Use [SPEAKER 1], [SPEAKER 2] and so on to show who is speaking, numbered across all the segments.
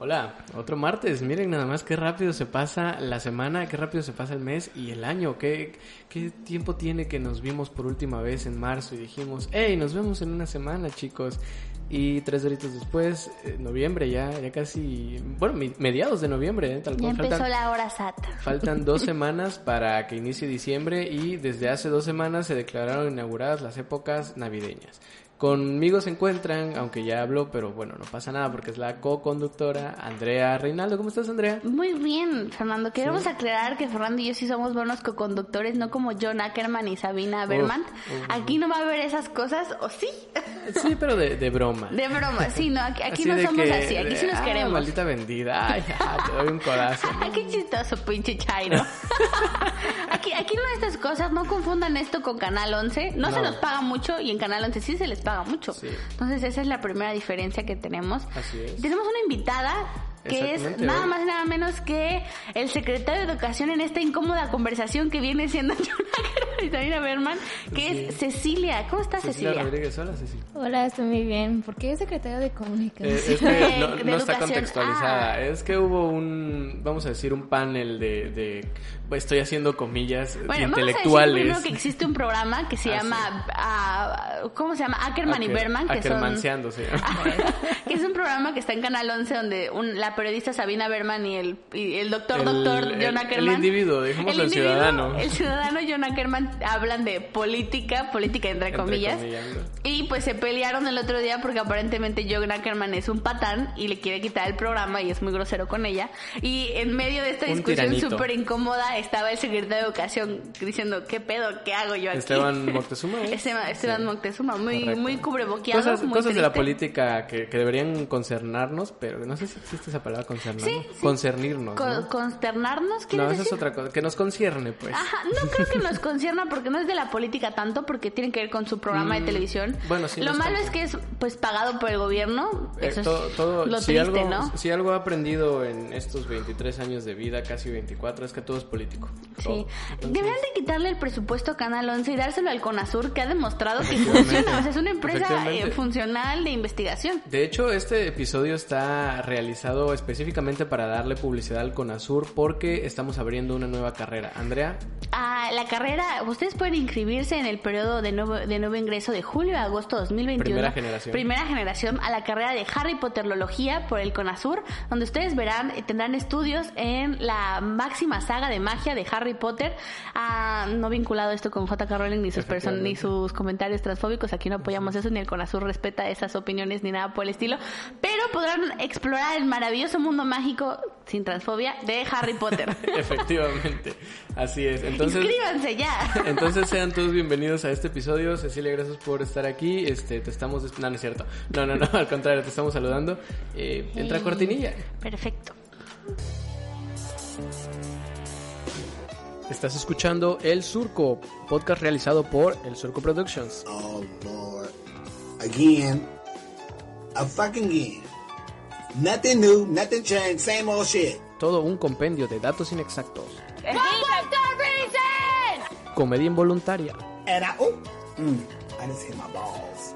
[SPEAKER 1] Hola, otro martes. Miren nada más qué rápido se pasa la semana, qué rápido se pasa el mes y el año. Qué, qué tiempo tiene que nos vimos por última vez en marzo y dijimos, hey, nos vemos en una semana, chicos. Y tres horitos después, eh, noviembre ya, ya casi, bueno, mediados de noviembre, ¿eh? tal
[SPEAKER 2] Ya
[SPEAKER 1] cual.
[SPEAKER 2] empezó
[SPEAKER 1] Faltan,
[SPEAKER 2] la hora sata.
[SPEAKER 1] faltan dos semanas para que inicie diciembre y desde hace dos semanas se declararon inauguradas las épocas navideñas. Conmigo se encuentran, aunque ya habló, pero bueno, no pasa nada porque es la co-conductora Andrea Reinaldo. ¿Cómo estás, Andrea?
[SPEAKER 2] Muy bien, Fernando. Queremos aclarar que Fernando y yo sí somos buenos co-conductores, no como John Ackerman y Sabina Berman. Aquí no va a haber esas cosas, ¿o sí?
[SPEAKER 1] Sí, pero de, de broma.
[SPEAKER 2] De broma, sí, no, aquí, no somos
[SPEAKER 1] que-
[SPEAKER 2] así, aquí sí nos
[SPEAKER 1] "Ah,
[SPEAKER 2] queremos.
[SPEAKER 1] maldita vendida. Ay, te doy un codazo.
[SPEAKER 2] Ay, qué chistoso, pinche Chairo. aquí, aquí no estas cosas, no confundan esto con Canal 11. No, se
[SPEAKER 1] No.
[SPEAKER 2] nos paga mucho y en Canal 11 sí se les paga mucho.
[SPEAKER 1] Sí.
[SPEAKER 2] Entonces esa es la primera diferencia que tenemos.
[SPEAKER 1] Así es.
[SPEAKER 2] Tenemos una invitada que es nada más y nada menos que el secretario de Educación en esta incómoda conversación que viene siendo John Ackerman y Sabina Berman, que es Cecilia. ¿Cómo estás,
[SPEAKER 1] Cecilia
[SPEAKER 2] Cecilia?
[SPEAKER 1] Rodríguez, hola, Cecilia.
[SPEAKER 3] Hola, estoy muy bien. ¿Por qué es secretario de comunicación?
[SPEAKER 1] Eh, es que
[SPEAKER 2] De-
[SPEAKER 1] no,
[SPEAKER 2] de
[SPEAKER 1] no está contextualizada.
[SPEAKER 2] Ah.
[SPEAKER 1] Es que hubo un, vamos a decir, un panel de, de estoy haciendo comillas
[SPEAKER 2] Bueno, vamos a decir
[SPEAKER 1] intelectuales.
[SPEAKER 2] primero que existe un programa que se
[SPEAKER 1] Ah,
[SPEAKER 2] llama, ah, ¿cómo se llama? Ackerman y
[SPEAKER 1] Acker-
[SPEAKER 2] Berman, que son...
[SPEAKER 1] Ackermanseando, sí.
[SPEAKER 2] que es un programa que está en Canal 11 donde un- la periodista Sabina Berman y el, y el doctor
[SPEAKER 1] El-
[SPEAKER 2] doctor
[SPEAKER 1] el-
[SPEAKER 2] John
[SPEAKER 1] el
[SPEAKER 2] Ackerman.
[SPEAKER 1] individuo, dejémoslo el
[SPEAKER 2] individuo,
[SPEAKER 1] ciudadano.
[SPEAKER 2] El ciudadano John Ackerman hablan de política, política entre,
[SPEAKER 1] Entre
[SPEAKER 2] comillas.
[SPEAKER 1] comillando.
[SPEAKER 2] Y pues se pelearon el otro día porque aparentemente John Ackerman es un patán y le quiere quitar el programa y es muy grosero con ella. Y en medio de esta
[SPEAKER 1] Un
[SPEAKER 2] discusión súper incómoda estaba el secretario de Educación diciendo, ¿qué pedo? ¿Qué hago yo aquí?
[SPEAKER 1] Esteban Moctezuma. ¿eh?
[SPEAKER 2] Esteban, Esteban
[SPEAKER 1] Sí.
[SPEAKER 2] Moctezuma, muy,
[SPEAKER 1] Correcto.
[SPEAKER 2] muy cubreboqueado,
[SPEAKER 1] Cosas,
[SPEAKER 2] muy
[SPEAKER 1] cosas de la política que, que deberían concernarnos, pero no sé si existe esa palabra concernarnos.
[SPEAKER 2] Sí, sí.
[SPEAKER 1] Concernirnos,
[SPEAKER 2] Con-
[SPEAKER 1] ¿no?
[SPEAKER 2] ¿Consternarnos? ¿Quieres
[SPEAKER 1] No, esa es
[SPEAKER 2] decir?
[SPEAKER 1] otra cosa. Que nos concierne, pues.
[SPEAKER 2] Ajá, no creo que nos concierna porque no es de la política tanto, porque tiene que ver con su programa de
[SPEAKER 1] Mm,
[SPEAKER 2] televisión.
[SPEAKER 1] bueno, sí,
[SPEAKER 2] Lo
[SPEAKER 1] no es
[SPEAKER 2] malo es que es pues pagado por el gobierno.
[SPEAKER 1] Eh,
[SPEAKER 2] Eso
[SPEAKER 1] todo,
[SPEAKER 2] es
[SPEAKER 1] todo-
[SPEAKER 2] lo
[SPEAKER 1] si
[SPEAKER 2] triste,
[SPEAKER 1] algo,
[SPEAKER 2] ¿no?
[SPEAKER 1] Si algo he aprendido en estos 23 años de vida, casi 24, es que todo es político.
[SPEAKER 2] Sí.
[SPEAKER 1] Entonces,
[SPEAKER 2] Deberían de quitarle el presupuesto a Canal 11 y dárselo al CONASUR, que ha demostrado que funciona. O sea, es una empresa eh, funcional de investigación.
[SPEAKER 1] De hecho, este episodio está realizado específicamente para darle publicidad al CONASUR porque estamos abriendo una nueva carrera. Andrea,
[SPEAKER 2] Ah, la carrera, ustedes pueden inscribirse en el periodo de nuevo, de nuevo ingreso de julio a agosto 2021.
[SPEAKER 1] Primera generación.
[SPEAKER 2] Primera generación a la carrera de Harry Potterología por el CONASUR, donde ustedes verán, eh, tendrán estudios en la máxima saga de magia de Harry Potter. Ah, no vinculado esto con J.K. Rowling ni sus, ni sus comentarios transfóbicos. Aquí no apoyamos eso, ni el CONASUR respeta esas opiniones ni nada por el estilo. Pero podrán explorar el maravilloso mundo mágico sin transfobia de Harry Potter.
[SPEAKER 1] efectivamente, así es. Entonces,
[SPEAKER 2] Inscríbanse ya.
[SPEAKER 1] entonces sean todos bienvenidos a este episodio. Cecilia, gracias por estar aquí. Este, te estamos, no, no es cierto. No, no, no, al contrario, te estamos saludando. Eh, entra cortinilla.
[SPEAKER 2] Perfecto.
[SPEAKER 1] Estás escuchando El Surco, podcast realizado por El Surco Productions.
[SPEAKER 4] Oh Lord. Again. A fucking again. Nothing new, nothing changed, same old shit.
[SPEAKER 1] Todo un compendio de datos inexactos. Comedia involuntaria
[SPEAKER 4] And I oh mm, I just hit my balls.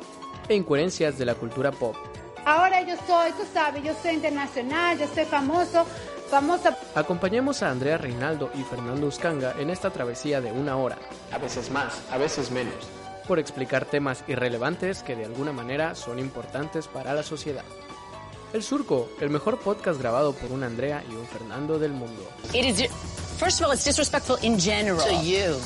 [SPEAKER 1] e incoherencias de la cultura pop.
[SPEAKER 5] Ahora yo soy, tú sabes, yo soy internacional, yo soy famoso, famosa
[SPEAKER 1] Acompañemos a Andrea Reinaldo y Fernando Uscanga en esta travesía de una hora, a veces más, a veces menos, por explicar temas irrelevantes que de alguna manera son importantes para la sociedad. El Surco, el mejor podcast grabado por una Andrea y un Fernando del mundo.
[SPEAKER 6] It is. First of all, it's disrespectful in general. To you.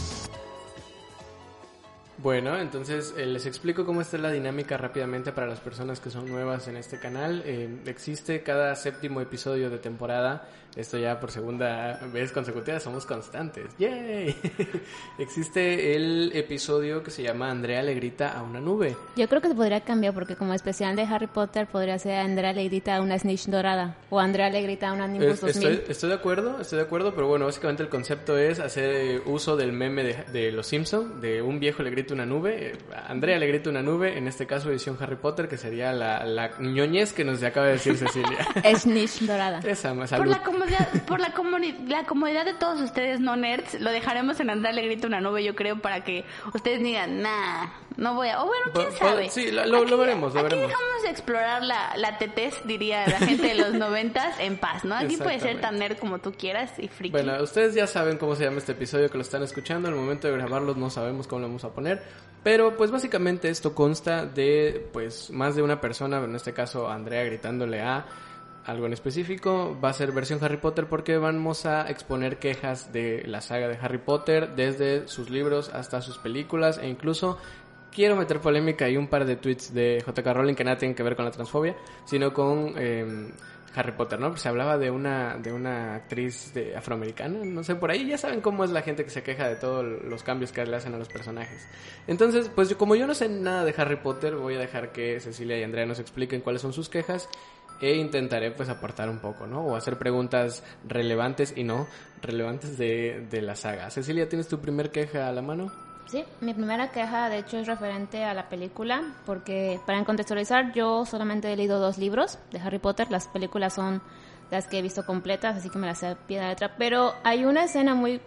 [SPEAKER 1] Bueno, entonces eh, les explico cómo está la dinámica rápidamente para las personas que son nuevas en este canal. Eh, existe cada séptimo episodio de temporada, esto ya por segunda vez consecutiva, somos constantes. ¡Yay! existe el episodio que se llama Andrea le grita a una nube.
[SPEAKER 3] Yo creo que se podría cambiar porque como especial de Harry Potter podría ser Andrea le grita a una snitch dorada o Andrea le grita a una Nimbus
[SPEAKER 1] Es-
[SPEAKER 3] 2000.
[SPEAKER 1] estoy, estoy de acuerdo, estoy de acuerdo, pero bueno, básicamente el concepto es hacer uso del meme de, de Los Simpson, de un viejo le grita una nube, eh, Andrea le grita una nube, en este caso edición Harry Potter, que sería la, la ñoñez que nos acaba de decir Cecilia.
[SPEAKER 3] Snitch dorada.
[SPEAKER 1] Esa, más
[SPEAKER 2] Por
[SPEAKER 1] salud.
[SPEAKER 2] la comodidad, por la, la comodidad de todos ustedes no nerds, lo dejaremos en Andrea le grita una nube, yo creo, para que ustedes digan, nah, No voy a... O bueno, quién
[SPEAKER 1] po-
[SPEAKER 2] sabe.
[SPEAKER 1] sí, lo- lo- lo veremos, lo
[SPEAKER 2] aquí
[SPEAKER 1] veremos.
[SPEAKER 2] dejamos de explorar la, la tetez, diría la gente de los noventas, en paz, ¿no? Aquí puedes ser tan nerd como tú quieras y friki.
[SPEAKER 1] Bueno, ustedes ya saben cómo se llama este episodio que lo están escuchando. En el momento de grabarlo no sabemos cómo lo vamos a poner. Pero pues básicamente esto consta de pues más de una persona, en este caso Andrea gritándole a algo en específico. Va a ser versión Harry Potter porque vamos a exponer quejas de la saga de Harry Potter desde sus libros hasta sus películas e incluso quiero meter polémica y un par de tweets de JK Rowling que nada tienen que ver con la transfobia, sino con eh, Harry Potter, ¿no? Se hablaba de una, de una actriz de afroamericana, no sé, por ahí ya saben cómo es la gente que se queja de todos los cambios que le hacen a los personajes. Entonces, pues como yo no sé nada de Harry Potter, voy a dejar que Cecilia y Andrea nos expliquen cuáles son sus quejas e intentaré pues aportar un poco, ¿no? O hacer preguntas relevantes y no relevantes de, de la saga. Cecilia, ¿tienes tu primer queja a la mano?
[SPEAKER 3] Sí, mi primera queja de hecho es referente a la película, porque para contextualizar yo solamente he leído dos libros de Harry Potter, las películas son las que he visto completas, así que me las sé a pie de letra, pero hay una escena muy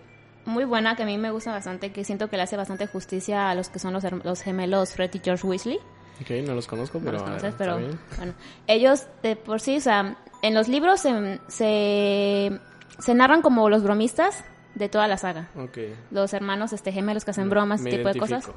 [SPEAKER 3] muy buena que a mí me gusta bastante, que siento que le hace bastante justicia a los que son los, los gemelos Fred y George Weasley.
[SPEAKER 1] Ok, no los conozco,
[SPEAKER 3] No
[SPEAKER 1] pero...
[SPEAKER 3] los conoces, pero bueno, ellos de por sí, o sea, en los libros se, se, se narran como los bromistas de toda la saga.
[SPEAKER 1] Ok.
[SPEAKER 3] Los hermanos este gemelos que hacen bromas, ese tipo de cosas.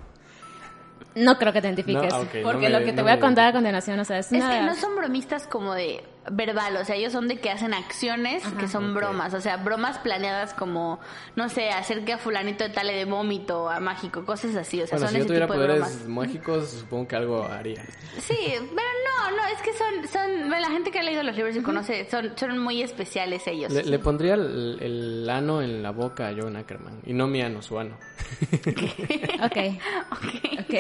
[SPEAKER 3] No creo que te identifiques,
[SPEAKER 1] No, ok, no
[SPEAKER 3] porque
[SPEAKER 1] me-
[SPEAKER 3] lo que te
[SPEAKER 1] no
[SPEAKER 3] voy a contar a continuación, o sea, es,
[SPEAKER 2] Es
[SPEAKER 3] una
[SPEAKER 2] que no son bromistas como de verbal, o sea, ellos son de que hacen acciones que son
[SPEAKER 1] Ok.
[SPEAKER 2] bromas, o sea, bromas planeadas como, no sé, hacer que a fulanito de tal le dé vómito a mágico, cosas así, o sea,
[SPEAKER 1] Bueno,
[SPEAKER 2] son
[SPEAKER 1] si yo
[SPEAKER 2] ese
[SPEAKER 1] tuviera
[SPEAKER 2] tipo de
[SPEAKER 1] poderes
[SPEAKER 2] bromas.
[SPEAKER 1] mágicos, supongo que algo haría.
[SPEAKER 2] Sí, pero no, no, es que son, son, la gente que ha leído los libros y conoce, son, son muy especiales ellos.
[SPEAKER 1] Le, le pondría el, el ano en la boca a John Ackerman. Y no mi ano, su ano.
[SPEAKER 3] Ok, ok.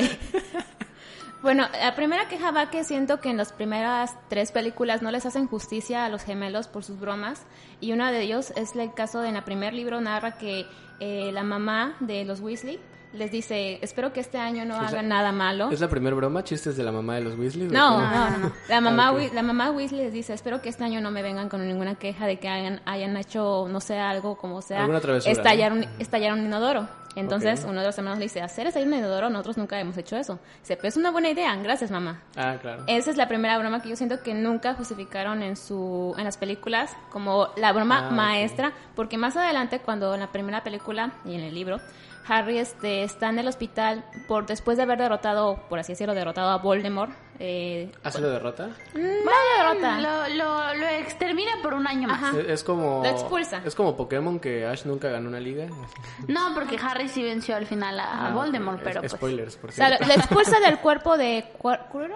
[SPEAKER 3] Bueno, la primera queja va que siento que en las primeras tres películas no les hacen justicia a los gemelos por sus bromas. Y uno de ellos es el caso de en el primer libro narra que eh, la mamá de los Weasley les dice, espero que este año no hagan nada malo.
[SPEAKER 1] ¿Es la primera broma? ¿Chistes de la mamá de los Weasley? ¿O
[SPEAKER 3] No, no, no, no. La mamá,
[SPEAKER 1] Ah.
[SPEAKER 3] Wea- la mamá Weasley les dice, espero que este año no me vengan con ninguna queja de que hayan, hayan hecho, no sé, algo como sea, estallar, un, estallar un inodoro. Entonces uno de los hermanos le dice, hacer un inodoro, nosotros nunca hemos hecho eso. Dice, pues es una buena idea, gracias mamá.
[SPEAKER 1] Ah, claro.
[SPEAKER 3] Esa es la primera broma que yo siento que nunca justificaron en su en las películas como la broma
[SPEAKER 1] Ah,
[SPEAKER 3] maestra, porque más adelante cuando en la primera película y en el libro Harry este, está en el hospital por después de haber derrotado, por así decirlo, derrotado a Voldemort. Eh,
[SPEAKER 1] ¿Ah, se lo derrota?
[SPEAKER 3] no lo derrota.
[SPEAKER 2] Lo, lo, lo extermina por un año más.
[SPEAKER 1] Es, es como...
[SPEAKER 3] Lo expulsa.
[SPEAKER 1] Es como Pokémon que Ash nunca ganó una liga.
[SPEAKER 2] No, porque Harry sí venció al final a, a
[SPEAKER 1] Ah,
[SPEAKER 2] Voldemort,
[SPEAKER 1] ok.
[SPEAKER 2] pero
[SPEAKER 1] Es-
[SPEAKER 2] pues...
[SPEAKER 1] Spoilers, por
[SPEAKER 3] O sea,
[SPEAKER 1] cierto.
[SPEAKER 3] lo, lo expulsa del cuerpo de Quirrell.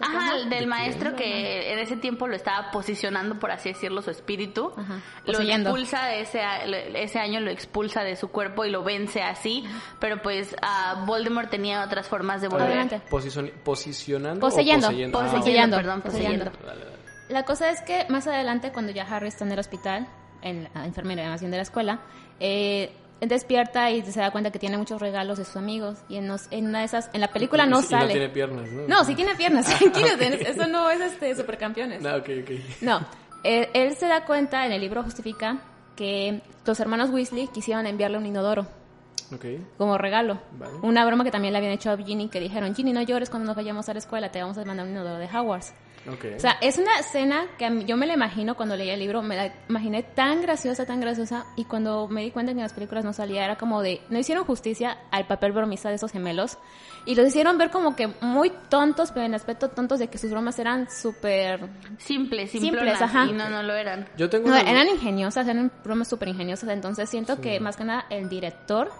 [SPEAKER 2] Ajá, el del
[SPEAKER 1] ¿De
[SPEAKER 2] maestro que en ese tiempo lo estaba posicionando, por así decirlo, su espíritu.
[SPEAKER 3] Ajá,
[SPEAKER 2] Lo expulsa de ese, a- ese año, lo expulsa de su cuerpo y lo vence así. Pero pues ah, Voldemort tenía otras formas de volver.
[SPEAKER 1] Posicion- ¿Posicionando
[SPEAKER 3] Poseyendo.
[SPEAKER 1] o poseyendo? Ah,
[SPEAKER 2] Poseyendo, perdón,
[SPEAKER 3] poseyendo.
[SPEAKER 2] poseyendo.
[SPEAKER 1] Dale, dale.
[SPEAKER 3] La cosa es que más adelante, cuando ya Harry está en el hospital, en la enfermera más bien de la escuela, eh, despierta y se da cuenta que tiene muchos regalos de sus amigos. Y en, en una de esas, en la película
[SPEAKER 1] Y
[SPEAKER 3] no
[SPEAKER 1] y
[SPEAKER 3] sale.
[SPEAKER 1] no tiene piernas, ¿no?
[SPEAKER 3] No, sí tiene piernas, tranquilos, eso no es este supercampeones.
[SPEAKER 1] No, ok, ok.
[SPEAKER 3] No, eh, él se da cuenta, en el libro justifica, que los hermanos Weasley quisieron enviarle un inodoro
[SPEAKER 1] Ok.
[SPEAKER 3] como regalo.
[SPEAKER 1] Vale.
[SPEAKER 3] Una broma que también le habían hecho a Ginny, que dijeron, Ginny, no llores cuando nos vayamos a la escuela, te vamos a mandar un inodoro de Hogwarts.
[SPEAKER 1] Ok.
[SPEAKER 3] O sea, es una escena que a mí- yo me la imagino cuando leía el libro, me la imaginé tan graciosa, tan graciosa, y cuando me di cuenta que en las películas no salía, era como de, no hicieron justicia al papel bromista de esos gemelos, y los hicieron ver como que muy tontos, pero en aspecto tontos de que sus bromas eran súper...
[SPEAKER 2] Simples,
[SPEAKER 3] Simples, ajá.
[SPEAKER 2] Y no, no lo eran.
[SPEAKER 1] Yo tengo
[SPEAKER 3] No,
[SPEAKER 1] una-
[SPEAKER 3] eran ingeniosas, eran bromas súper ingeniosas, entonces siento que más que nada el director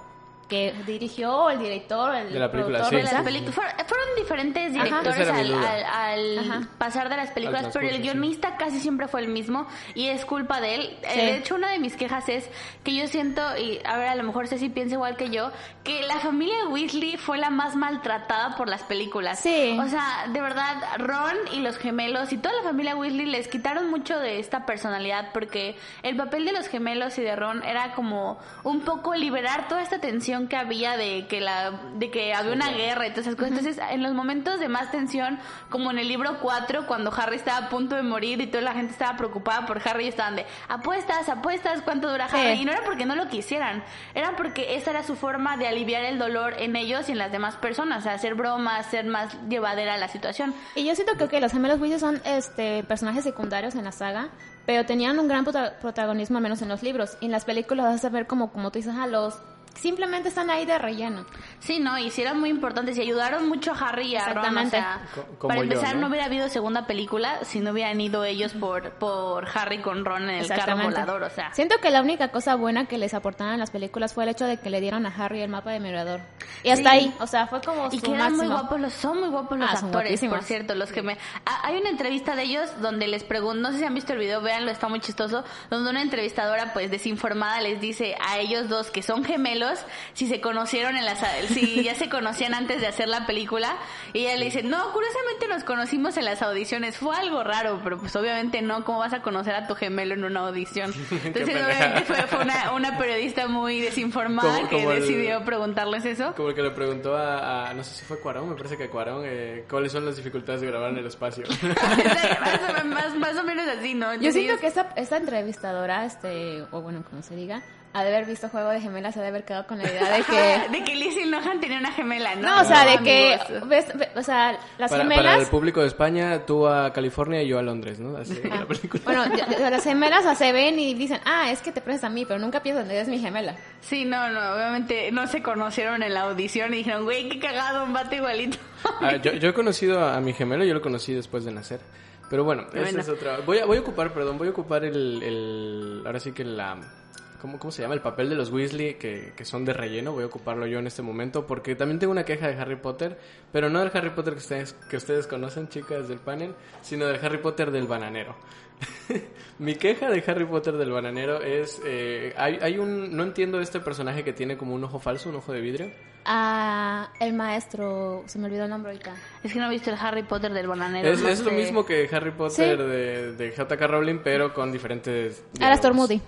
[SPEAKER 3] que dirigió, o el director, el
[SPEAKER 1] De la película,
[SPEAKER 3] productor,
[SPEAKER 1] sí,
[SPEAKER 2] de las películas. Fueron, fueron diferentes directores al, pasar de las películas,
[SPEAKER 1] Al
[SPEAKER 2] pero el
[SPEAKER 1] sí.
[SPEAKER 2] guionista casi siempre fue el mismo y es culpa de él. Eh,
[SPEAKER 3] Sí.
[SPEAKER 2] De hecho, una de mis quejas es que yo siento, y a ver, a lo mejor Ceci piensa igual que yo, que la familia Weasley fue la más maltratada por las películas.
[SPEAKER 3] Sí.
[SPEAKER 2] O sea, de verdad, Ron y los gemelos y toda la familia Weasley les quitaron mucho de esta personalidad porque el papel de los gemelos y de Ron era como un poco liberar toda esta tensión tensión que había de que la de que había una guerra y todas esas cosas. Entonces, en los momentos de más tensión, como en el libro 4, cuando Harry estaba a punto de morir y toda la gente estaba preocupada por Harry y estaban de apuestas, apuestas, ¿cuánto dura Harry?
[SPEAKER 3] Sí.
[SPEAKER 2] Y no era porque no lo quisieran, era porque esa era su forma de aliviar el dolor en ellos y en las demás personas, o sea, hacer bromas, hacer más llevadera la situación.
[SPEAKER 3] Y yo siento que ok, los gemelos Weasley son este, personajes secundarios en la saga, pero tenían un gran prota- protagonismo, al menos en los libros. Y en las películas vas a ver como, como tú dices, a los... Simplemente están ahí de relleno.
[SPEAKER 2] Sí, no, y sí eran muy importantes y ayudaron mucho a Harry y a Ron. O sea,
[SPEAKER 1] Co-
[SPEAKER 2] para
[SPEAKER 1] yo,
[SPEAKER 2] empezar,
[SPEAKER 1] ¿no?
[SPEAKER 2] ¿no? hubiera habido segunda película si no hubieran ido ellos por, por Harry con Ron en el carro volador. O sea,
[SPEAKER 3] Siento que la única cosa buena que les aportaban las películas fue el hecho de que le dieron a Harry el mapa de mirador. Y hasta
[SPEAKER 2] Sí.
[SPEAKER 3] ahí, o sea, fue como
[SPEAKER 2] Y
[SPEAKER 3] su
[SPEAKER 2] que eran muy guapos los, son muy guapos los
[SPEAKER 3] Ah,
[SPEAKER 2] actores, por cierto, los que me... Ah, hay una entrevista de ellos donde les pregunto, no sé si han visto el video, véanlo, está muy chistoso, donde una entrevistadora pues desinformada les dice a ellos dos que son gemelos, si se conocieron en las, si ya se conocían antes de hacer la película, y ella le dice, no, curiosamente nos conocimos en las audiciones, fue algo raro, pero pues obviamente no, ¿cómo vas a conocer a tu gemelo en una audición? Entonces obviamente fue, fue una, una periodista muy desinformada
[SPEAKER 1] Como-
[SPEAKER 2] que
[SPEAKER 1] como el-
[SPEAKER 2] decidió preguntarles eso.
[SPEAKER 1] Como el que le preguntó a, a- no sé si fue Cuarón, me parece que Cuarón, eh, cuáles son las dificultades de grabar en el espacio.
[SPEAKER 2] más, o, más, más o menos así, ¿no?
[SPEAKER 3] Yo siento que esta, esta entrevistadora, este, o bueno, como se diga, ha de haber visto Juego de Gemelas, ha de haber quedado con la idea de que...
[SPEAKER 2] de que Lizzie Lohan tenía una gemela, ¿no?
[SPEAKER 3] No, o sea, de que, ves, ve- o sea, las
[SPEAKER 1] para,
[SPEAKER 3] gemelas...
[SPEAKER 1] para el público de España, tú a California y yo a Londres, ¿no? Así la película.
[SPEAKER 3] Bueno, las gemelas o sea, se ven y dicen, ah, es que te prestas a mí, pero nunca piensan, es mi gemela.
[SPEAKER 2] Sí, no, no, obviamente no se conocieron en la audición y dijeron, güey, qué cagado, un vato igualito.
[SPEAKER 1] Ah, yo, yo he conocido a, a mi gemelo, yo lo conocí después de nacer. Pero bueno, esa
[SPEAKER 2] Bueno.
[SPEAKER 1] es otra. Voy a, voy a ocupar, perdón, voy a ocupar el, el ahora sí que la, ¿cómo, cómo se llama? El papel de los Weasley que, que son de relleno. Voy a ocuparlo yo en este momento porque también tengo una queja de Harry Potter, pero no del Harry Potter que ustedes, que ustedes conocen, chicas del panel, sino del Harry Potter del bananero. Mi queja de Harry Potter del bananero es, eh, hay, hay un, no entiendo este personaje que tiene como un ojo falso, un ojo de vidrio.
[SPEAKER 3] Ah, el maestro, se me olvidó el nombre ahorita.
[SPEAKER 2] Es que no he visto el Harry Potter del bananero.
[SPEAKER 1] Es,
[SPEAKER 2] no
[SPEAKER 1] es lo mismo que Harry Potter
[SPEAKER 3] Sí.
[SPEAKER 1] de, de J.K. Rowling, pero con diferentes.
[SPEAKER 3] Alastor
[SPEAKER 1] diálogos.
[SPEAKER 3] Moody.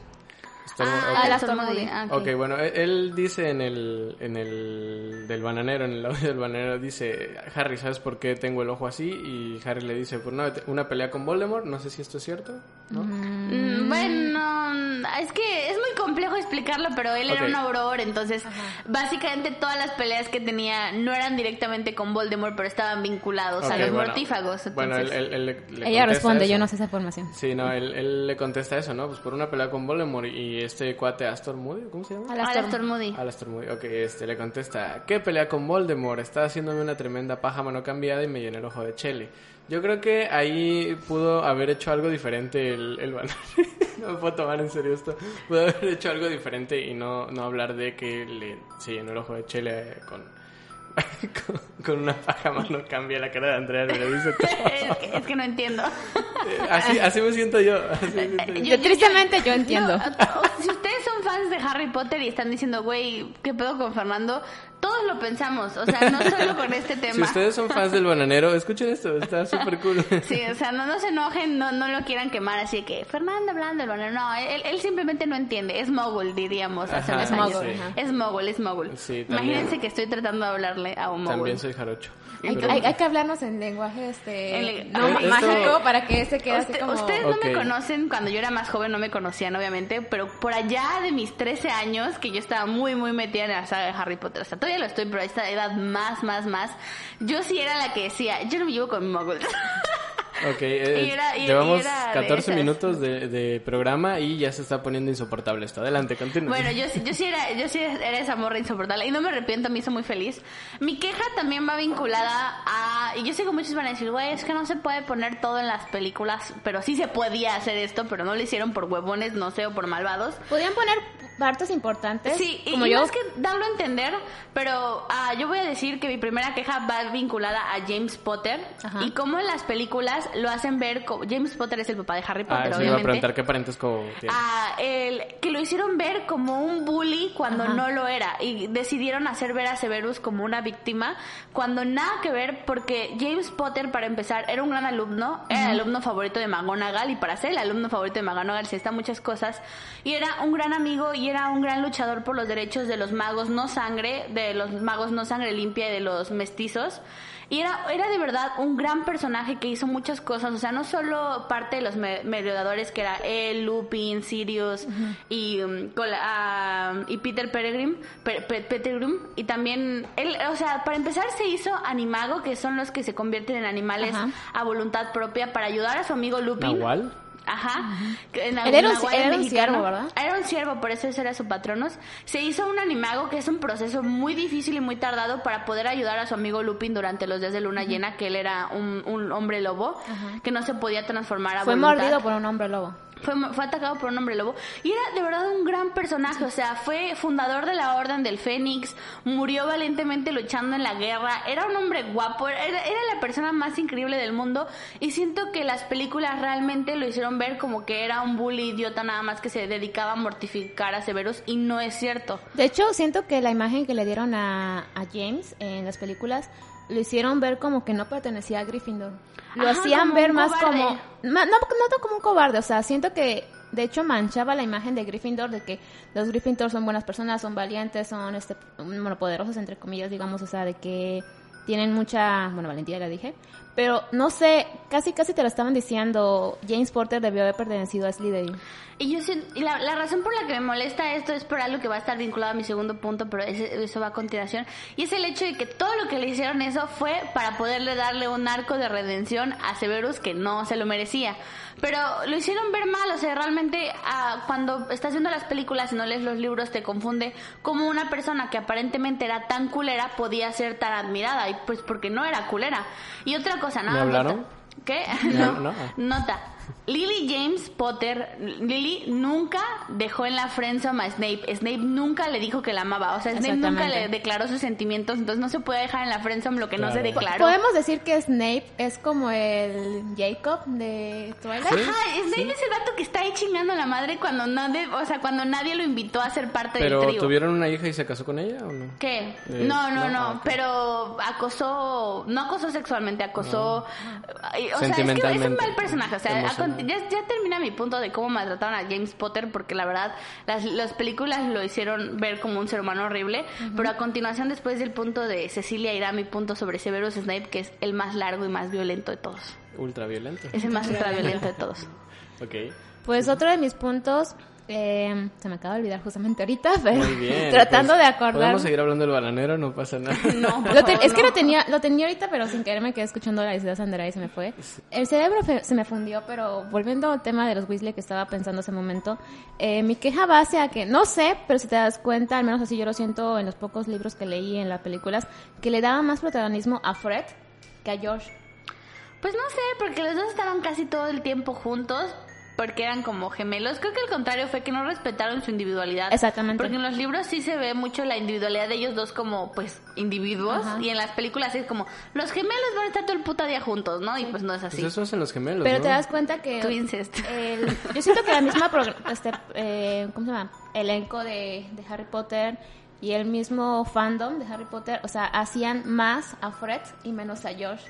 [SPEAKER 2] Ah,
[SPEAKER 3] Moody.
[SPEAKER 2] Moody. Ah,
[SPEAKER 1] Ok, bueno, él- él dice en el, en el del bananero, en el audio del bananero, dice, Harry, ¿sabes por qué tengo el ojo así? Y Harry le dice, por una, una pelea con Voldemort, no sé si esto es cierto, ¿no?
[SPEAKER 2] Mm, Bueno, es que es muy complejo explicarlo, pero él era un auror, entonces básicamente todas las peleas que tenía no eran directamente con Voldemort, pero estaban vinculados a los
[SPEAKER 1] bueno.
[SPEAKER 2] mortífagos.
[SPEAKER 1] Bueno, él,
[SPEAKER 2] entonces-
[SPEAKER 1] él- él le- le
[SPEAKER 3] Ella responde,
[SPEAKER 1] eso.
[SPEAKER 3] yo no sé esa información.
[SPEAKER 1] Sí, no, él, él le contesta eso, ¿no? Pues por una pelea con Voldemort y este cuate Astor Moody, ¿cómo se llama?
[SPEAKER 3] Alastor.
[SPEAKER 2] Alastor Moody.
[SPEAKER 1] Alastor Moody, ok, este le contesta, ¿qué pelea con Voldemort? Está haciéndome una tremenda paja mano cambiada y me llené el ojo de chele. Yo creo que ahí pudo haber hecho algo diferente el, el banner. no me puedo tomar en serio esto. Pudo haber hecho algo diferente y no, no hablar de que le se llenó el ojo de chele con, con, con una paja mano cambia la cara de Andrea, me lo dice todo.
[SPEAKER 2] es, que, es que no entiendo.
[SPEAKER 1] así, así me siento yo. Así me siento yo.
[SPEAKER 3] Yo, tristemente yo entiendo.
[SPEAKER 2] No, si ustedes son fans de Harry Potter y están diciendo, güey, ¿qué pedo con Fernando? Todos lo pensamos, o sea, no solo con este tema.
[SPEAKER 1] Si ustedes son fans del bananero, escuchen esto, está súper cool.
[SPEAKER 2] Sí, o sea, no, no se enojen, no, no lo quieran quemar así que Fernando hablando del bananero. No, él, él simplemente no entiende. Es mogul, diríamos hace
[SPEAKER 1] Ajá,
[SPEAKER 2] unos
[SPEAKER 3] Es
[SPEAKER 2] años.
[SPEAKER 3] mogul,
[SPEAKER 1] sí.
[SPEAKER 2] Es mogul, es mogul.
[SPEAKER 1] Sí.
[SPEAKER 2] Imagínense que estoy tratando de hablarle a un mogul.
[SPEAKER 1] También soy jarocho.
[SPEAKER 3] Hay,
[SPEAKER 1] Pero-
[SPEAKER 3] hay- hay que hablarnos en lenguaje este
[SPEAKER 2] En le-
[SPEAKER 3] no,
[SPEAKER 2] Ay,
[SPEAKER 3] mágico
[SPEAKER 1] esto-
[SPEAKER 3] para que este quede así
[SPEAKER 2] Usted-
[SPEAKER 3] como...
[SPEAKER 2] Ustedes no me
[SPEAKER 1] Ok.
[SPEAKER 2] conocen, cuando yo era más joven no me conocían obviamente, pero por allá de mis 13 años, que yo estaba muy, muy metida en la saga de Harry Potter, o sea, todavía lo estoy, pero a esta edad más, más, más, yo sí era la que decía, yo no me llevo con muggles.
[SPEAKER 1] Ok, eh,
[SPEAKER 2] Y era- y-
[SPEAKER 1] llevamos
[SPEAKER 2] y era de
[SPEAKER 1] 14
[SPEAKER 2] esas.
[SPEAKER 1] minutos de, de programa y ya se está poniendo insoportable esto. Adelante, continúa.
[SPEAKER 2] Bueno, yo, sí- yo sí era, yo sí era esa morra insoportable y no me arrepiento, me hizo muy feliz. Mi queja también va vinculada a, y yo sé que muchos van a decir, güey, es que no se puede poner todo en las películas, pero sí se podía hacer esto, pero no lo hicieron por huevones, no sé, o por malvados.
[SPEAKER 3] Podrían poner partes importantes.
[SPEAKER 2] Sí, y,
[SPEAKER 3] como
[SPEAKER 2] y
[SPEAKER 3] yo.
[SPEAKER 2] más que darlo a entender, pero ah, yo voy a decir que mi primera queja va vinculada a James Potter
[SPEAKER 3] Ajá.
[SPEAKER 2] y cómo en las películas lo hacen ver como James Potter es el papá de Harry
[SPEAKER 1] Ah,
[SPEAKER 2] Potter,
[SPEAKER 1] eso iba a preguntar qué parentesco tiene.
[SPEAKER 2] Ah, el, que lo hicieron ver como un bully cuando
[SPEAKER 3] Ajá.
[SPEAKER 2] no lo era y decidieron hacer ver a Severus como una víctima cuando nada que ver porque James Potter para empezar era un gran alumno, era el alumno favorito de McGonagall y para ser el alumno favorito de McGonagall se está muchas cosas y era un gran amigo y era un gran luchador por los derechos de los magos no sangre, de los magos no sangre limpia y de los mestizos. Y era, era de verdad un gran personaje que hizo muchas cosas, o sea, no solo parte de los me- merodeadores que era él, Lupin, Sirius y, um, Col- ah, y Peter Peregrim, Pe- Pe- Pettigrew, y también él, o sea, para empezar se hizo animago, que son los que se convierten en animales
[SPEAKER 3] Ajá.
[SPEAKER 2] a voluntad propia para ayudar a su amigo Lupin.
[SPEAKER 1] ¿Nahual?
[SPEAKER 2] Ajá. En
[SPEAKER 3] Él era un- era un ciervo, ¿verdad?
[SPEAKER 2] Era un ciervo, por eso ese era su patronos. Se hizo un animago, que es un proceso muy difícil y muy tardado para poder ayudar a su amigo Lupin durante los días de luna llena, que él era un, un hombre lobo, que no se podía transformar a
[SPEAKER 3] Fue
[SPEAKER 2] voluntad.
[SPEAKER 3] mordido por un hombre lobo.
[SPEAKER 2] Fue, fue atacado por un hombre lobo y era de verdad un gran personaje, o sea, fue fundador de la Orden del Fénix, murió valientemente luchando en la guerra, era un hombre guapo, era, era la persona más increíble del mundo y siento que las películas realmente lo hicieron ver como que era un bully idiota nada más que se dedicaba a mortificar a Severus y no es cierto.
[SPEAKER 3] De hecho, siento que la imagen que le dieron a, a James en las películas lo hicieron ver como que no pertenecía a Gryffindor. Lo
[SPEAKER 2] Ajá,
[SPEAKER 3] hacían ver más
[SPEAKER 2] cobarde.
[SPEAKER 3] como... No, no como un cobarde, o sea, siento que de hecho manchaba la imagen de Gryffindor de que los Gryffindor son buenas personas, son valientes, son este bueno, poderosos entre comillas, digamos, o sea, de que tienen mucha, bueno, valentía ya dije, pero no sé, casi casi te lo estaban diciendo, James Porter debió haber pertenecido a Slytherin.
[SPEAKER 2] Y yo siento- y la, la razón por la que me molesta esto es por algo que va a estar vinculado a mi segundo punto, pero ese- eso va a continuación. Y es el hecho de que todo lo que le hicieron eso fue para poderle darle un arco de redención a Severus que no se lo merecía. Pero lo hicieron ver mal, o sea, realmente ah, cuando estás viendo las películas y no lees los libros te confunde como una persona que aparentemente era tan culera podía ser tan admirada, y pues porque no era culera. Y otra cosa, nada.
[SPEAKER 1] hablaron?
[SPEAKER 2] nota. ¿Qué?
[SPEAKER 1] No,
[SPEAKER 2] no. Nota. Lily James Potter, Lily nunca dejó en la friendzone a Snape. Snape nunca le dijo que la amaba. O sea, Snape nunca le declaró sus sentimientos. Entonces no se puede dejar en la friendzone lo que no se declaró.
[SPEAKER 3] Podemos decir que Snape es como el Jacob de Twilight.
[SPEAKER 2] Ajá, Snape es el vato que está ahí chingando a la madre cuando no de- o sea, cuando nadie lo invitó a ser parte
[SPEAKER 1] ¿Pero
[SPEAKER 2] del trío.
[SPEAKER 1] tuvieron una hija y se casó con ella o no?
[SPEAKER 2] ¿Qué?
[SPEAKER 1] Eh,
[SPEAKER 2] no, no,
[SPEAKER 1] no,
[SPEAKER 2] no,
[SPEAKER 1] ah,
[SPEAKER 2] pero acosó, no acosó sexualmente, acosó, eh, o sea, es que es un mal personaje, o sea, ya, ya termina mi punto de cómo maltrataron a James Potter, porque la verdad, las, las películas lo hicieron ver como un ser humano horrible, pero a continuación, después del punto de Cecilia, irá mi punto sobre Severus Snape, que es el más largo y más violento de todos.
[SPEAKER 1] Ultra violento.
[SPEAKER 2] Es el más ultraviolento de todos.
[SPEAKER 1] Ok.
[SPEAKER 3] Pues otro de mis puntos, eh, se me acaba de olvidar justamente ahorita, pero
[SPEAKER 1] Muy bien.
[SPEAKER 3] tratando
[SPEAKER 1] pues,
[SPEAKER 3] de acordar.
[SPEAKER 1] Podemos seguir hablando del bananero, no pasa nada.
[SPEAKER 2] No,
[SPEAKER 3] Lo te- es que lo tenía, lo tenía ahorita, pero sin querer me quedé escuchando la idea de Sandra y se me fue. El cerebro fe- se me fundió, pero volviendo al tema de los Weasley que estaba pensando hace un momento, eh, mi queja va hacia que, no sé, pero si te das cuenta, al menos así yo lo siento en los pocos libros que leí en las películas, que le daba más protagonismo a Fred que a George.
[SPEAKER 2] Pues no sé, porque los dos estaban casi todo el tiempo juntos, porque eran como gemelos. Creo que el contrario fue que no respetaron su individualidad.
[SPEAKER 3] Exactamente.
[SPEAKER 2] Porque en los libros sí se ve mucho la individualidad de ellos dos como, pues, individuos.
[SPEAKER 3] Ajá.
[SPEAKER 2] Y en las películas es como, los gemelos van a estar todo el puta día juntos, ¿no? Y pues no es así.
[SPEAKER 1] Pues eso hacen los gemelos,
[SPEAKER 3] Pero
[SPEAKER 1] ¿no?
[SPEAKER 3] te das cuenta que... El- yo siento que la misma este, eh, ¿cómo se llama? elenco de, de Harry Potter y el mismo fandom de Harry Potter, o sea, hacían más a Fred y menos a George.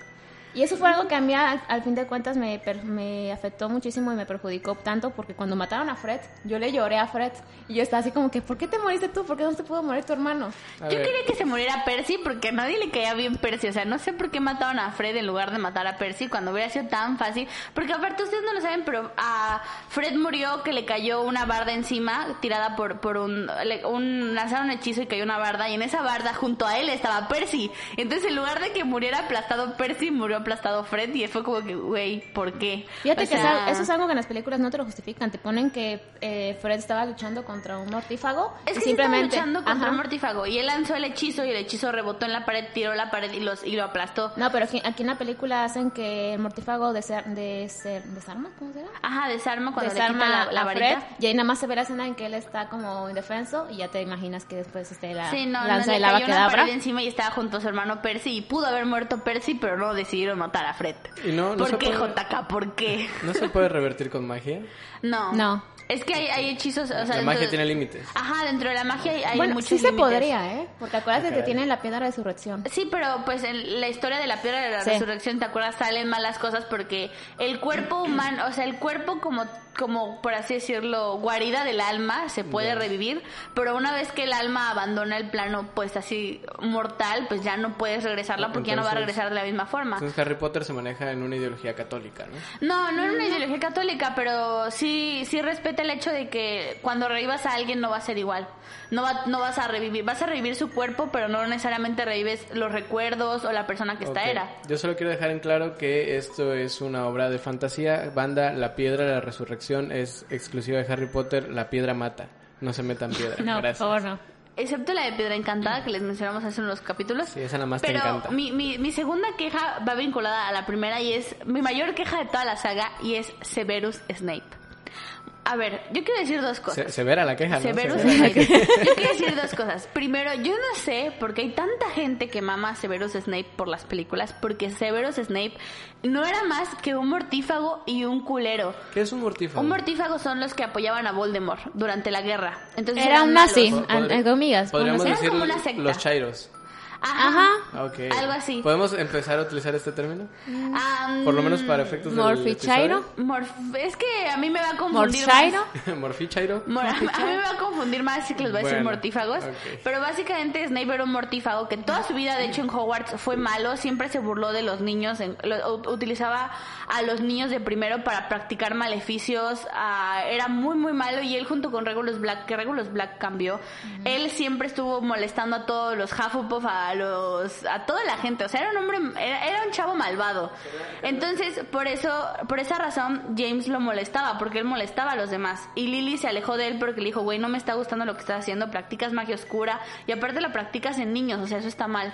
[SPEAKER 3] Y eso fue algo que a mí al, al fin de cuentas me, per- me afectó muchísimo y me perjudicó tanto porque cuando mataron a Fred, yo le lloré a Fred y yo estaba así como que, ¿por qué te moriste tú? ¿Por qué no te pudo morir tu hermano?
[SPEAKER 1] A
[SPEAKER 2] Yo
[SPEAKER 1] ver,
[SPEAKER 2] quería que se muriera Percy porque a nadie le caía bien Percy. O sea, no sé por qué mataron a Fred en lugar de matar a Percy cuando hubiera sido tan fácil. Porque aparte ustedes no lo saben, pero a Fred murió que le cayó una barda encima, tirada por, por un, le- un... Lanzaron un hechizo y cayó una barda. Y en esa barda junto a él estaba Percy. Entonces en lugar de que muriera aplastado Percy, murió aplastado Fred. Y fue como que, güey, ¿por qué?
[SPEAKER 3] Fíjate
[SPEAKER 2] O
[SPEAKER 3] que
[SPEAKER 2] sea,
[SPEAKER 3] eso es algo que en las películas no te lo justifican. Te ponen que eh, Fred estaba luchando contra un mortífago
[SPEAKER 2] Es que
[SPEAKER 3] simplemente
[SPEAKER 2] simplemente luchando contra
[SPEAKER 3] Ajá.
[SPEAKER 2] un mortífago y él lanzó el hechizo y el hechizo rebotó en la pared, tiró la pared y, los, y lo aplastó.
[SPEAKER 3] No, pero aquí, aquí en la película hacen que el mortífago desar, desar- desarma, ¿cómo se llama?
[SPEAKER 2] Ajá, desarma cuando
[SPEAKER 3] desarma
[SPEAKER 2] le quita la, la varita.
[SPEAKER 3] Fred y ahí nada más se ve la escena en que él está como indefenso y ya te imaginas que después este la
[SPEAKER 2] Sí, no, no,
[SPEAKER 3] lanza
[SPEAKER 2] le
[SPEAKER 3] el lava
[SPEAKER 2] una pared encima y estaba junto a su hermano Percy y pudo haber muerto Percy, pero no, decidió quiero matar a Fred.
[SPEAKER 1] Y no- no
[SPEAKER 2] ¿Por
[SPEAKER 1] se
[SPEAKER 2] qué,
[SPEAKER 1] puede-
[SPEAKER 2] JK? ¿Por qué?
[SPEAKER 1] ¿No se puede revertir con magia?
[SPEAKER 2] No.
[SPEAKER 3] No.
[SPEAKER 2] Es que hay, hay hechizos, o sea...
[SPEAKER 1] La magia
[SPEAKER 2] de-
[SPEAKER 1] tiene límites.
[SPEAKER 2] Ajá, dentro de la magia hay, hay
[SPEAKER 3] bueno,
[SPEAKER 2] muchos
[SPEAKER 3] sí se
[SPEAKER 2] límites.
[SPEAKER 3] podría, ¿eh? Porque acuérdate que tienen la piedra de resurrección.
[SPEAKER 2] Sí, pero pues en la historia de la piedra de la
[SPEAKER 3] Sí.
[SPEAKER 2] resurrección, ¿te acuerdas? Salen malas cosas porque el cuerpo humano, o sea, el cuerpo como, como por así decirlo, guarida del alma, se puede revivir, pero una vez que el alma abandona el plano, pues así mortal, pues ya no puedes regresarla porque ya no va a
[SPEAKER 1] Entonces-
[SPEAKER 2] regresar de la misma forma.
[SPEAKER 1] Entonces Harry Potter se maneja en una ideología católica, ¿no?
[SPEAKER 2] No, no era una ideología católica, pero sí, sí respeta el hecho de que cuando revivas a alguien no va a ser igual. No, va, no vas a revivir, vas a revivir su cuerpo, pero no necesariamente revives los recuerdos o la persona que esta
[SPEAKER 1] Ok.
[SPEAKER 2] era.
[SPEAKER 1] Yo solo quiero dejar en claro que esto es una obra de fantasía. Banda, la piedra de la resurrección es exclusiva de Harry Potter. La piedra mata. No se metan piedra.
[SPEAKER 3] No,
[SPEAKER 1] Gracias.
[SPEAKER 3] por favor, no.
[SPEAKER 2] Excepto la de Piedra Encantada que les mencionamos hace unos capítulos.
[SPEAKER 1] Sí, esa nada más te
[SPEAKER 2] Pero
[SPEAKER 1] encanta.
[SPEAKER 2] Mi, mi, mi segunda queja va vinculada a la primera y es mi mayor queja de toda la saga y es Severus Snape. A ver, yo quiero decir dos cosas.
[SPEAKER 1] Se, severa la queja, ¿no?
[SPEAKER 2] Severus
[SPEAKER 1] Severa la
[SPEAKER 2] Snape.
[SPEAKER 1] queja.
[SPEAKER 2] Yo quiero decir dos cosas. Primero, yo no sé por qué hay tanta gente que mama a Severus Snape por las películas, porque Severus Snape no era más que un mortífago y un culero.
[SPEAKER 1] ¿Qué es un mortífago?
[SPEAKER 2] Un mortífago son los que apoyaban a Voldemort durante la guerra. Entonces
[SPEAKER 3] Era
[SPEAKER 2] eran
[SPEAKER 3] un nazi, comillas.
[SPEAKER 1] Podríamos decir
[SPEAKER 2] como una secta.
[SPEAKER 1] los chairos.
[SPEAKER 2] Ajá.
[SPEAKER 1] Ok.
[SPEAKER 2] Algo así.
[SPEAKER 1] ¿Podemos empezar a utilizar este término?
[SPEAKER 2] Am,
[SPEAKER 1] Por lo menos para efectos del
[SPEAKER 3] Morfichairo.
[SPEAKER 2] Morf- es que a mí me va a confundir.
[SPEAKER 3] Morchairo.
[SPEAKER 1] episodio. Morfichairo.
[SPEAKER 2] Mor- a mí me va a confundir más si que los voy a decir
[SPEAKER 1] Bueno,
[SPEAKER 2] mortífagos.
[SPEAKER 1] ok.
[SPEAKER 2] Pero básicamente Snape era un mortífago que toda su vida, de hecho, en Hogwarts fue malo. Siempre se burló de los niños. en- lo- utilizaba a los niños de primero para practicar maleficios. ah, era muy, muy malo. Y él, junto con Regulus Black, que Regulus Black cambió, él siempre estuvo molestando a todos los Hufflepuff, a los a toda la gente. O sea, era un hombre, era, era un chavo malvado. Entonces, por eso, por esa razón, James lo molestaba, porque él molestaba a los demás. Y Lily se alejó de él porque le dijo, güey, no me está gustando lo que estás haciendo, practicas magia oscura y aparte la practicas en niños, o sea, eso está mal.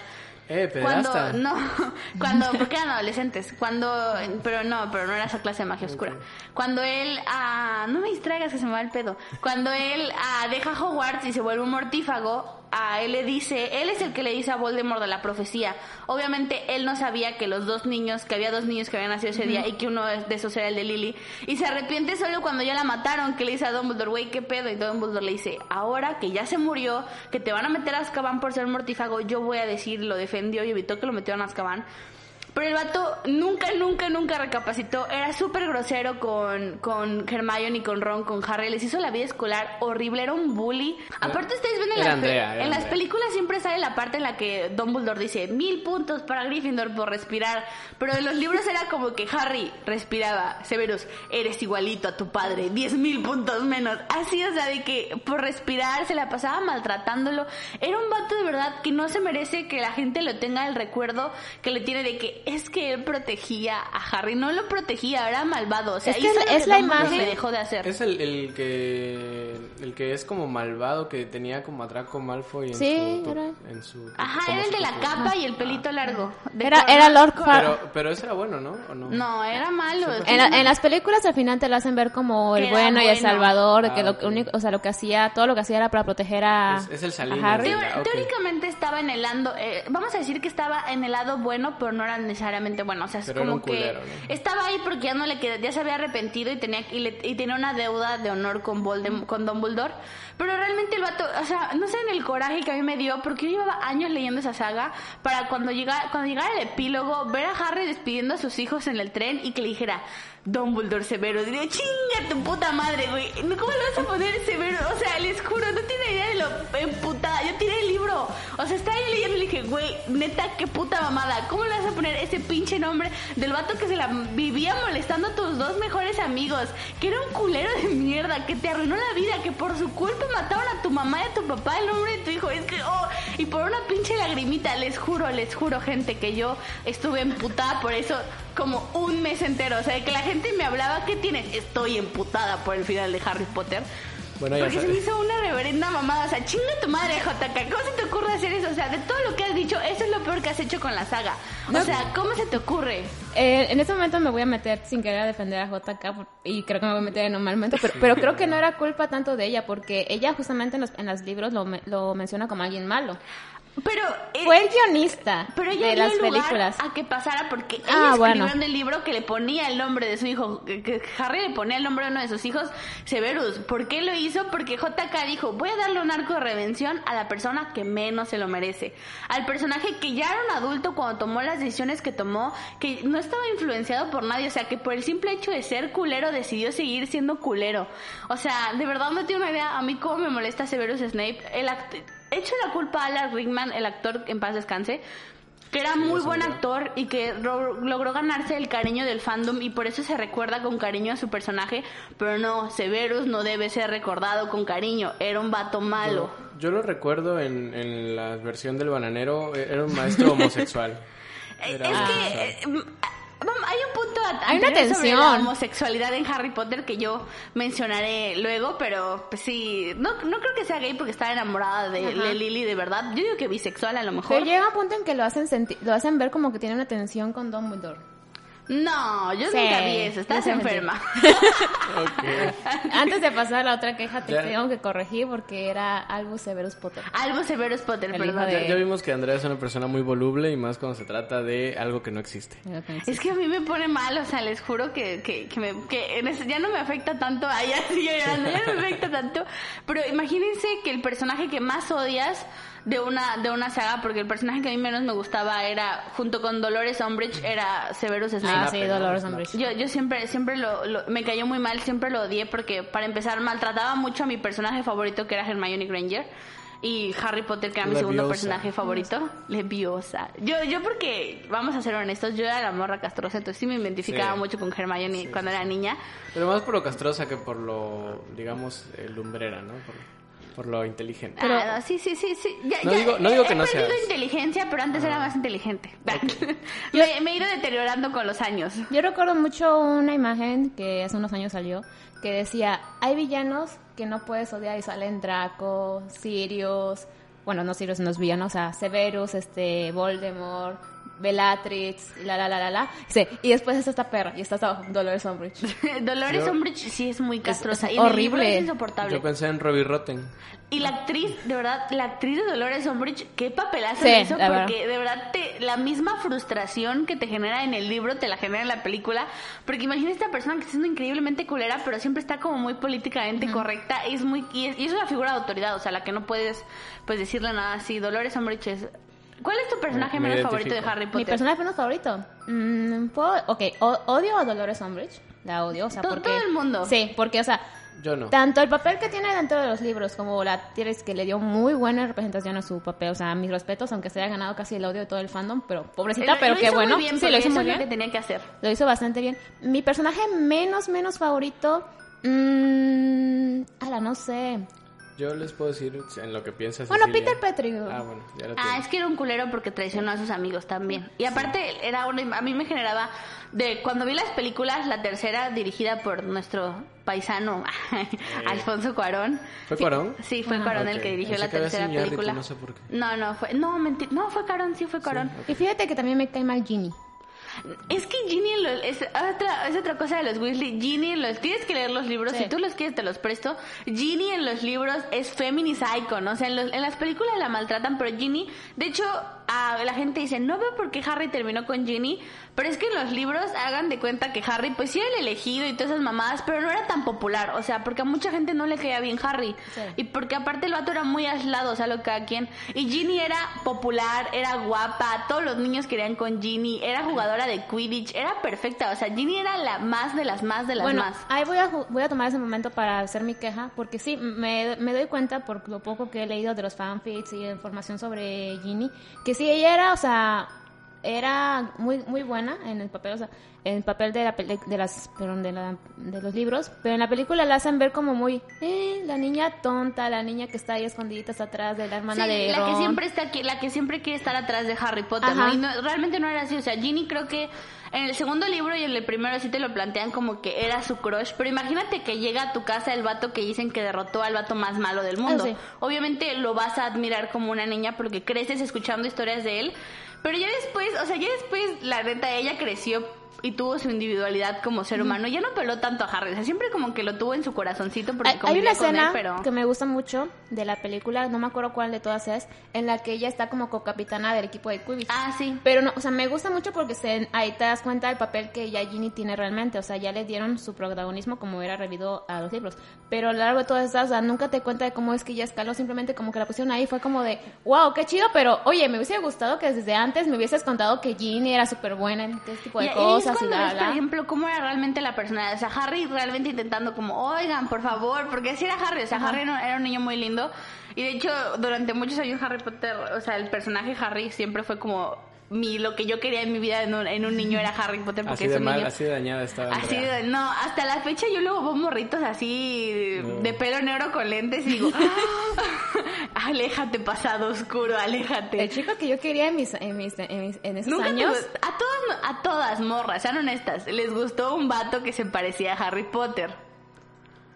[SPEAKER 1] Eh,
[SPEAKER 2] Cuando, no, cuando, porque eran adolescentes, cuando, pero no, pero no era esa clase de magia oscura. Cuando él, ah, no me distraigas que se me va el pedo. Cuando él ah, deja Hogwarts y se vuelve un mortífago, a él le dice, él es el que le dice a Voldemort de la profecía. Obviamente él no sabía que los dos niños, que había dos niños que habían nacido ese día y que uno de esos era el de Lily. Y se arrepiente solo cuando ya la mataron, que le dice a Dumbledore, güey, ¿qué pedo? Y Dumbledore le dice, ahora que ya se murió, que te van a meter a Azkaban por ser mortífago, yo voy a decir, lo defendió y evitó que lo metieran a Azkaban. Pero el vato nunca, nunca, nunca recapacitó. Era súper grosero con, con Hermione y con Ron, con Harry. Les hizo la vida escolar horrible. Era un bully. Aparte, ustedes ven en,
[SPEAKER 1] Era
[SPEAKER 2] las,
[SPEAKER 1] Andrea, era
[SPEAKER 2] en las
[SPEAKER 1] Andrea.
[SPEAKER 2] películas siempre sale la parte en la que Dumbledore dice mil puntos para Gryffindor por respirar. Pero en los libros era como que Harry respiraba. Severus, eres igualito a tu padre. Diez mil puntos menos. Así, o sea, de que por respirar se la pasaba maltratándolo. Era un vato de verdad que no se merece que la gente lo tenga el recuerdo que le tiene de que es que él protegía a Harry. No lo protegía, era malvado. O sea,
[SPEAKER 3] Es que es- la imagen-
[SPEAKER 2] le dejó de hacer.
[SPEAKER 1] Es el, el que el que es como malvado que tenía como a Draco Malfoy en
[SPEAKER 3] Sí,
[SPEAKER 1] su
[SPEAKER 3] era.
[SPEAKER 1] en su
[SPEAKER 2] Ajá, era el de la capa y el pelito largo.
[SPEAKER 3] Era,
[SPEAKER 2] color
[SPEAKER 3] era Lord. Far-
[SPEAKER 1] Pero pero ese era bueno, ¿no? ¿O no?
[SPEAKER 2] No, era malo.
[SPEAKER 3] En, la- en las películas al final te lo hacen ver como
[SPEAKER 2] Que
[SPEAKER 3] el
[SPEAKER 2] era
[SPEAKER 3] bueno y el
[SPEAKER 2] bueno.
[SPEAKER 3] salvador, que
[SPEAKER 1] Ah,
[SPEAKER 3] lo único, o sea, lo que hacía, todo lo que hacía era para proteger a,
[SPEAKER 1] Es- es el
[SPEAKER 3] a
[SPEAKER 1] Salinas,
[SPEAKER 3] Harry.
[SPEAKER 2] Teóricamente estaba en el lado, eh, vamos a decir que estaba en el lado bueno, pero no era necesariamente bueno. O sea, es
[SPEAKER 1] Pero
[SPEAKER 2] como que estaba ahí porque ya no le queda, ya se había arrepentido y tenía y, le- y tenía una deuda de honor con Voldem, con Dumbledore. Pero realmente el vato, o sea, no sé en el coraje que a mí me dio, porque yo llevaba años leyendo esa saga para cuando llegara, cuando llegara el epílogo, ver a Harry despidiendo a sus hijos en el tren y que le dijera Dumbledore Severo. Diría, chinga tu puta madre, güey. ¿Cómo le vas a poner Severo? O sea, les juro, no tiene idea de lo emputada. Yo tiré el libro. O sea, estaba ahí leyendo y le dije, güey, neta, qué puta mamada. ¿Cómo le vas a poner ese pinche nombre del vato que se la vivía molestando a tus dos mejores amigos? Que era un culero de mierda, que te arruinó la vida, que por su culpa mataron a tu mamá y a tu papá, el nombre de tu hijo. Es que, oh, y por una pinche lagrimita, les juro, les juro, gente, que yo estuve emputada por eso como un mes entero. O sea, que la gente me hablaba, ¿qué tienes? Estoy emputada por el final de Harry Potter.
[SPEAKER 1] Bueno, ya
[SPEAKER 2] Porque se me hizo una reverenda mamada. O sea, chinga tu madre, JK. ¿Cómo se te ocurre hacer eso? O sea, de todo lo que has dicho, eso es lo peor que has hecho con la saga. O sea, ¿cómo se te ocurre?
[SPEAKER 3] Eh, en este momento me voy a meter sin querer a defender a JK y creo que me voy a meter en un mal momento, pero, pero creo que no era culpa tanto de ella porque ella justamente en los, en los libros lo, me- lo menciona como alguien malo.
[SPEAKER 2] Pero eh,
[SPEAKER 3] Fue el guionista
[SPEAKER 2] pero ella
[SPEAKER 3] de las
[SPEAKER 2] lugar
[SPEAKER 3] películas.
[SPEAKER 2] a que pasara porque
[SPEAKER 3] Ah,
[SPEAKER 2] ella escribió
[SPEAKER 3] bueno.
[SPEAKER 2] en el libro que le ponía el nombre de su hijo, que, que Harry le ponía el nombre de uno de sus hijos, Severus. ¿Por qué lo hizo? Porque JK dijo, voy a darle un arco de redención a la persona que menos se lo merece. Al personaje que ya era un adulto cuando tomó las decisiones que tomó, que no estaba influenciado por nadie, o sea, que por el simple hecho de ser culero decidió seguir siendo culero. O sea, de verdad no tiene una idea a mí cómo me molesta Severus Snape. El act- Echo la culpa a Alan Rickman, el actor en paz descanse, que era muy buen actor y que logró ganarse el cariño del fandom y por eso se recuerda con cariño a su personaje, pero no, Severus no debe ser recordado con cariño, era un vato malo.
[SPEAKER 1] Yo lo recuerdo en, en la versión del bananero, eh, era un maestro homosexual.
[SPEAKER 2] Eh,
[SPEAKER 1] Era
[SPEAKER 2] es
[SPEAKER 1] homosexual.
[SPEAKER 2] que hay un punto
[SPEAKER 3] Hay una
[SPEAKER 2] anterior sobre la
[SPEAKER 3] tensión.
[SPEAKER 2] homosexualidad en Harry Potter que yo mencionaré luego, pero pues sí, no, no creo que sea gay porque estaba enamorada de, de Lily de verdad. Yo digo que bisexual a lo mejor.
[SPEAKER 3] Pero llega un punto en que lo hacen lo hacen ver como que tiene una tensión con Dumbledore.
[SPEAKER 2] No, yo
[SPEAKER 3] Sí,
[SPEAKER 2] nunca vi eso, estás enferma.
[SPEAKER 3] Antes de pasar a la otra queja te
[SPEAKER 1] Ya.
[SPEAKER 3] tengo que corregir porque era Albus Severus Potter.
[SPEAKER 2] Algo Severus Potter,
[SPEAKER 3] El
[SPEAKER 2] perdón.
[SPEAKER 3] de-
[SPEAKER 1] Ya, ya vimos que Andrea es una persona muy voluble y más cuando se trata de algo que no existe.
[SPEAKER 2] Es que a mí me pone mal, o sea, les juro que, que, que, me- que en ese- ya no me afecta tanto, ay, ya no me afecta tanto, pero imagínense que el personaje que más odias de una, de una saga, porque el personaje que a mí menos me gustaba era, junto con Dolores Umbridge, era Severus Snape.
[SPEAKER 3] Ah, sí. Dolores. Umbridge.
[SPEAKER 2] Yo, yo siempre, siempre lo, lo- me cayó muy mal, siempre lo odié porque para empezar maltrataba mucho a mi personaje favorito que era Hermione Granger y Harry Potter que era mi segundo personaje favorito, Leviosa. Yo, yo porque, vamos a ser honestos, yo era la morra castrosa, entonces sí me identificaba
[SPEAKER 1] Sí.
[SPEAKER 2] mucho con Hermione cuando era niña.
[SPEAKER 1] Pero más por lo castrosa que por lo, digamos, lumbrera, ¿no? Por, por lo inteligente.
[SPEAKER 2] Ah, sí, sí, sí, sí. Ya,
[SPEAKER 1] No
[SPEAKER 2] ya,
[SPEAKER 1] digo- no digo
[SPEAKER 2] he
[SPEAKER 1] que no
[SPEAKER 2] perdido
[SPEAKER 1] seas.
[SPEAKER 2] inteligencia, pero antes era más inteligente. me, me he ido deteriorando con los años.
[SPEAKER 3] Yo recuerdo mucho una imagen que hace unos años salió que decía, hay villanos que no puedes odiar y salen Draco, Sirius, bueno, no Sirius, no es villano, o sea, Severus, este, Voldemort, Bellatrix, y la la la la la. Sí, y después está esta perra y está hasta abajo, Dolores Umbridge.
[SPEAKER 2] Dolores
[SPEAKER 1] Yo-
[SPEAKER 2] Umbridge sí es muy castrosa.
[SPEAKER 3] es
[SPEAKER 2] y en el libro
[SPEAKER 3] horrible.
[SPEAKER 2] es insoportable.
[SPEAKER 1] Yo pensé en Robbie Rotten.
[SPEAKER 2] Y la actriz, de verdad, la actriz de Dolores Umbridge, qué papelazo
[SPEAKER 3] Sí,
[SPEAKER 2] le hizo,
[SPEAKER 3] la
[SPEAKER 2] porque de verdad te, la misma frustración que te genera en el libro te la genera en la película. Porque imagina esta persona que está siendo increíblemente culera, pero siempre está como muy políticamente correcta. Es muy, y es, y es una figura de autoridad, o sea, la que no puedes pues decirle nada así. Dolores Umbridge es. ¿Cuál es tu personaje
[SPEAKER 1] Me- me
[SPEAKER 2] menos favorito de. Harry Potter?
[SPEAKER 3] Mi personaje menos favorito. Mm, ¿puedo? Ok, o- odio a Dolores Umbridge. La odio, o sea,
[SPEAKER 2] To-
[SPEAKER 3] porque...
[SPEAKER 2] todo el mundo.
[SPEAKER 3] Sí, porque, o sea,
[SPEAKER 1] Yo no.
[SPEAKER 3] tanto el papel que tiene dentro de los libros como la actriz que le dio muy buena representación a su papel. O sea, mis respetos, aunque se haya ganado casi el odio de todo el fandom, pero pobrecita,
[SPEAKER 2] Lo-
[SPEAKER 3] pero
[SPEAKER 2] lo
[SPEAKER 3] qué
[SPEAKER 2] hizo muy
[SPEAKER 3] bueno.
[SPEAKER 2] bien,
[SPEAKER 3] sí,
[SPEAKER 2] porque
[SPEAKER 3] lo hizo
[SPEAKER 2] eso
[SPEAKER 3] muy
[SPEAKER 2] es
[SPEAKER 3] bien.
[SPEAKER 2] lo que tenía que hacer.
[SPEAKER 3] Lo hizo bastante bien. Mi personaje menos, menos favorito... Mmm, ala, no sé.
[SPEAKER 1] Yo les puedo decir en lo que piensas.
[SPEAKER 3] Bueno,
[SPEAKER 1] Cecilia.
[SPEAKER 3] Peter Pettigrew.
[SPEAKER 1] Ah, bueno, ya lo
[SPEAKER 2] Ah,
[SPEAKER 1] tengo.
[SPEAKER 2] es que era un culero porque traicionó a sus amigos también. Y aparte, era una, a mí me generaba. de Cuando vi las películas, la tercera dirigida por nuestro paisano Alfonso Cuarón.
[SPEAKER 1] ¿Fue Cuarón?
[SPEAKER 2] Sí, fue Cuarón el que dirigió la tercera película.
[SPEAKER 1] no sé por qué.
[SPEAKER 2] No, no, fue. No, mentira. No, fue Cuarón, sí fue Cuarón.
[SPEAKER 3] Y fíjate que también me cae mal Ginny.
[SPEAKER 2] Es que Ginny en los- es, otra, es otra cosa de los Weasley. Ginny en los... Tienes que leer los libros.
[SPEAKER 3] Sí.
[SPEAKER 2] Si tú los quieres, te los presto. Ginny en los libros es feminist icon. O sea, en, los- en las películas la maltratan, pero Ginny... De hecho, a la gente dice, no veo por qué Harry terminó con Ginny. Pero es que en los libros hagan de cuenta que Harry, pues sí era el elegido y todas esas mamadas, pero no era tan popular. O sea, porque a mucha gente no le caía bien Harry.
[SPEAKER 3] Sí.
[SPEAKER 2] Y porque aparte el vato era muy aislado, o sea, lo que cada quien. Y Ginny era popular, era guapa, todos los niños querían con Ginny, era jugadora de Quidditch, era perfecta, o sea, Ginny era la más de las más de las
[SPEAKER 3] bueno,
[SPEAKER 2] más.
[SPEAKER 3] ahí voy a, voy a tomar ese momento para hacer mi queja, porque sí, me, me doy cuenta por lo poco que he leído de los fanfics y información sobre Ginny, que sí, ella era, o sea, era muy muy buena en el papel, o sea, en el papel de, la, de las perdón, de, la- de los libros, pero en la película la hacen ver como muy, eh, la niña tonta, la niña que está ahí escondidita hasta atrás de la hermana
[SPEAKER 2] Sí,
[SPEAKER 3] de
[SPEAKER 2] la
[SPEAKER 3] Ron.
[SPEAKER 2] que siempre está aquí, la que siempre quiere estar atrás de Harry Potter. Y no- realmente no era así, o sea, Ginny creo que en el segundo libro y en el primero sí te lo plantean como que era su crush, pero imagínate que llega a tu casa el vato que dicen que derrotó al vato más malo del mundo.
[SPEAKER 3] Ah, sí.
[SPEAKER 2] Obviamente lo vas a admirar como una niña porque creces escuchando historias de él, pero ya después, o sea, ya después la neta ella creció y tuvo su individualidad como ser humano. Ya no peló tanto a Harry, o sea, siempre como que lo tuvo en su corazoncito porque
[SPEAKER 3] Hay, hay una
[SPEAKER 2] con él,
[SPEAKER 3] escena
[SPEAKER 2] pero...
[SPEAKER 3] que me gusta mucho de la película, no me acuerdo cuál de todas es, en la que ella está como co-capitana del equipo de Quidditch.
[SPEAKER 2] Ah, sí.
[SPEAKER 3] Pero no, o sea, me gusta mucho porque se, ahí te das cuenta del papel que ya Ginny tiene realmente. O sea, ya le dieron su protagonismo como hubiera revido a los libros. Pero a lo largo de todas estas, o sea, nunca te cuenta de cómo es que ella escaló. Simplemente como que la pusieron ahí. Fue como de, wow, qué chido. Pero oye, me hubiese gustado que desde antes me hubieses contado que Ginny era súper buena en este tipo de
[SPEAKER 2] Y- y es
[SPEAKER 3] y
[SPEAKER 2] cuando ves, por ejemplo, cómo era realmente la personalidad. O sea, Harry realmente intentando como, oigan, por favor, porque así era Harry. O sea, Harry no- era un niño muy lindo. Y de hecho, durante muchos años Harry Potter, o sea, el personaje Harry siempre fue como mi lo que yo quería en mi vida en un, en un niño era Harry Potter porque
[SPEAKER 1] Así
[SPEAKER 2] es
[SPEAKER 1] de
[SPEAKER 2] un
[SPEAKER 1] mal,
[SPEAKER 2] niño.
[SPEAKER 1] así de dañada estaba.
[SPEAKER 2] Así
[SPEAKER 1] Andrea.
[SPEAKER 2] de, no, hasta la fecha yo luego veo morritos así
[SPEAKER 1] No.
[SPEAKER 2] de pelo negro con lentes y digo, "Ah, aléjate pasado oscuro, aléjate.
[SPEAKER 3] El chico que yo quería en mis, en mis, en mis- en esos
[SPEAKER 2] Nunca te
[SPEAKER 3] años.
[SPEAKER 2] a todas, a todas morras, sean honestas, les gustó un vato que se parecía a Harry Potter.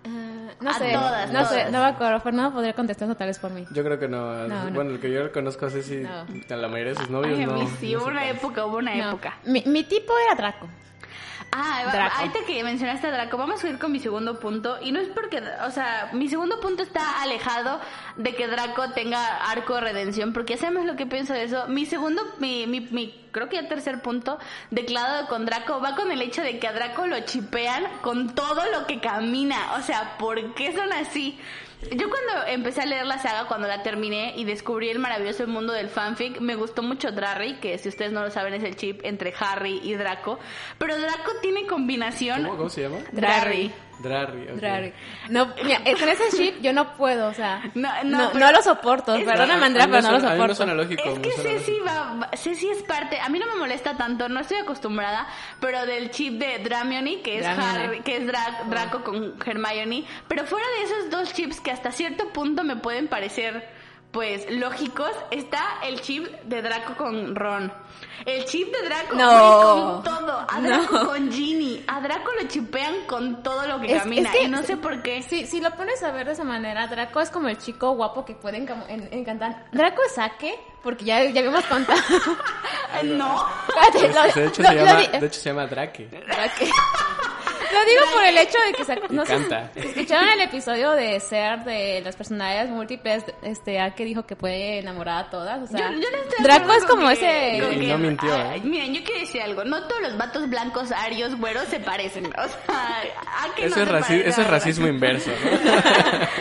[SPEAKER 3] eh, no
[SPEAKER 2] A
[SPEAKER 3] sé,
[SPEAKER 2] todas,
[SPEAKER 3] no sé,
[SPEAKER 2] todas.
[SPEAKER 3] no me acuerdo. Fernando podría contestar eso tal vez por mí.
[SPEAKER 1] Yo creo que no.
[SPEAKER 3] No, no.
[SPEAKER 1] Bueno, el que yo conozco así, sí,
[SPEAKER 3] No.
[SPEAKER 1] a la mayoría de sus novios
[SPEAKER 2] Ay,
[SPEAKER 1] no.
[SPEAKER 2] sí,
[SPEAKER 1] no
[SPEAKER 2] hubo una época, hubo una
[SPEAKER 3] No.
[SPEAKER 2] época.
[SPEAKER 3] Mi, mi tipo era Draco.
[SPEAKER 2] Ah,
[SPEAKER 3] Draco.
[SPEAKER 2] ahorita que mencionaste a Draco, vamos a ir con mi segundo punto. Y no es porque, o sea, mi segundo punto está alejado de que Draco tenga arco de redención, porque ya sabemos lo que pienso de eso. Mi segundo, mi, mi, mi creo que ya tercer punto, declarado con Draco, va con el hecho de que a Draco lo chipean con todo lo que camina. O sea, ¿por qué son así? Yo cuando empecé a leer la saga, cuando la terminé y descubrí el maravilloso mundo del fanfic, me gustó mucho Drarry, que si ustedes no lo saben es el chip entre Harry y Draco. Pero Draco tiene combinación...
[SPEAKER 1] ¿Cómo, cómo se llama?
[SPEAKER 2] Drarry.
[SPEAKER 1] Drarry. Ok.
[SPEAKER 3] Drarry. No, mira, eh, con ese chip yo no puedo, o sea.
[SPEAKER 2] No, no,
[SPEAKER 3] No,
[SPEAKER 2] pero-
[SPEAKER 3] no lo soporto.
[SPEAKER 2] Es-
[SPEAKER 3] Perdóname,
[SPEAKER 1] A
[SPEAKER 3] Andrea,
[SPEAKER 1] mí me
[SPEAKER 3] pero no lo
[SPEAKER 1] suena- A mí me
[SPEAKER 3] soporto.
[SPEAKER 1] suena lógico.
[SPEAKER 2] Es que Ceci va, va- Ceci es parte, a mí no me molesta tanto, no estoy acostumbrada, pero del chip de Dramione, que es
[SPEAKER 3] Dramione.
[SPEAKER 2] Harry, que es Dra- Draco con Hermione, pero fuera de esos dos chips que hasta cierto punto me pueden parecer pues lógicos, está el chip de Draco con Ron. El chip de Draco
[SPEAKER 3] No.
[SPEAKER 2] con todo, a Draco
[SPEAKER 3] No.
[SPEAKER 2] con Ginny, a Draco lo chipean con todo lo que
[SPEAKER 3] Es-
[SPEAKER 2] camina
[SPEAKER 3] es que-
[SPEAKER 2] y no sé por qué.
[SPEAKER 3] Si, si lo pones a ver de esa manera, Draco es como el chico guapo que pueden encantar. Draco es Sake, porque ya, ya habíamos contado.
[SPEAKER 2] no.
[SPEAKER 1] De hecho, se llama, de hecho se llama Drake.
[SPEAKER 3] Drake. Lo digo por el hecho de que no sé
[SPEAKER 1] canta.
[SPEAKER 3] escucharon el episodio de Ser de las personalidades múltiples, este A que dijo que puede enamorar a todas, o sea,
[SPEAKER 2] Yo- yo no
[SPEAKER 3] Draco es como
[SPEAKER 2] que-
[SPEAKER 3] ese
[SPEAKER 2] que-
[SPEAKER 1] no mintió,
[SPEAKER 2] ay,
[SPEAKER 1] ¿eh?
[SPEAKER 2] Miren, yo quiero decir algo. No todos los vatos blancos, arios, güeros se parecen. O sea, ¿a
[SPEAKER 1] Eso,
[SPEAKER 2] no
[SPEAKER 1] es
[SPEAKER 2] se
[SPEAKER 1] raci-
[SPEAKER 2] parece
[SPEAKER 1] eso es
[SPEAKER 2] a
[SPEAKER 1] racismo inverso. ¿no?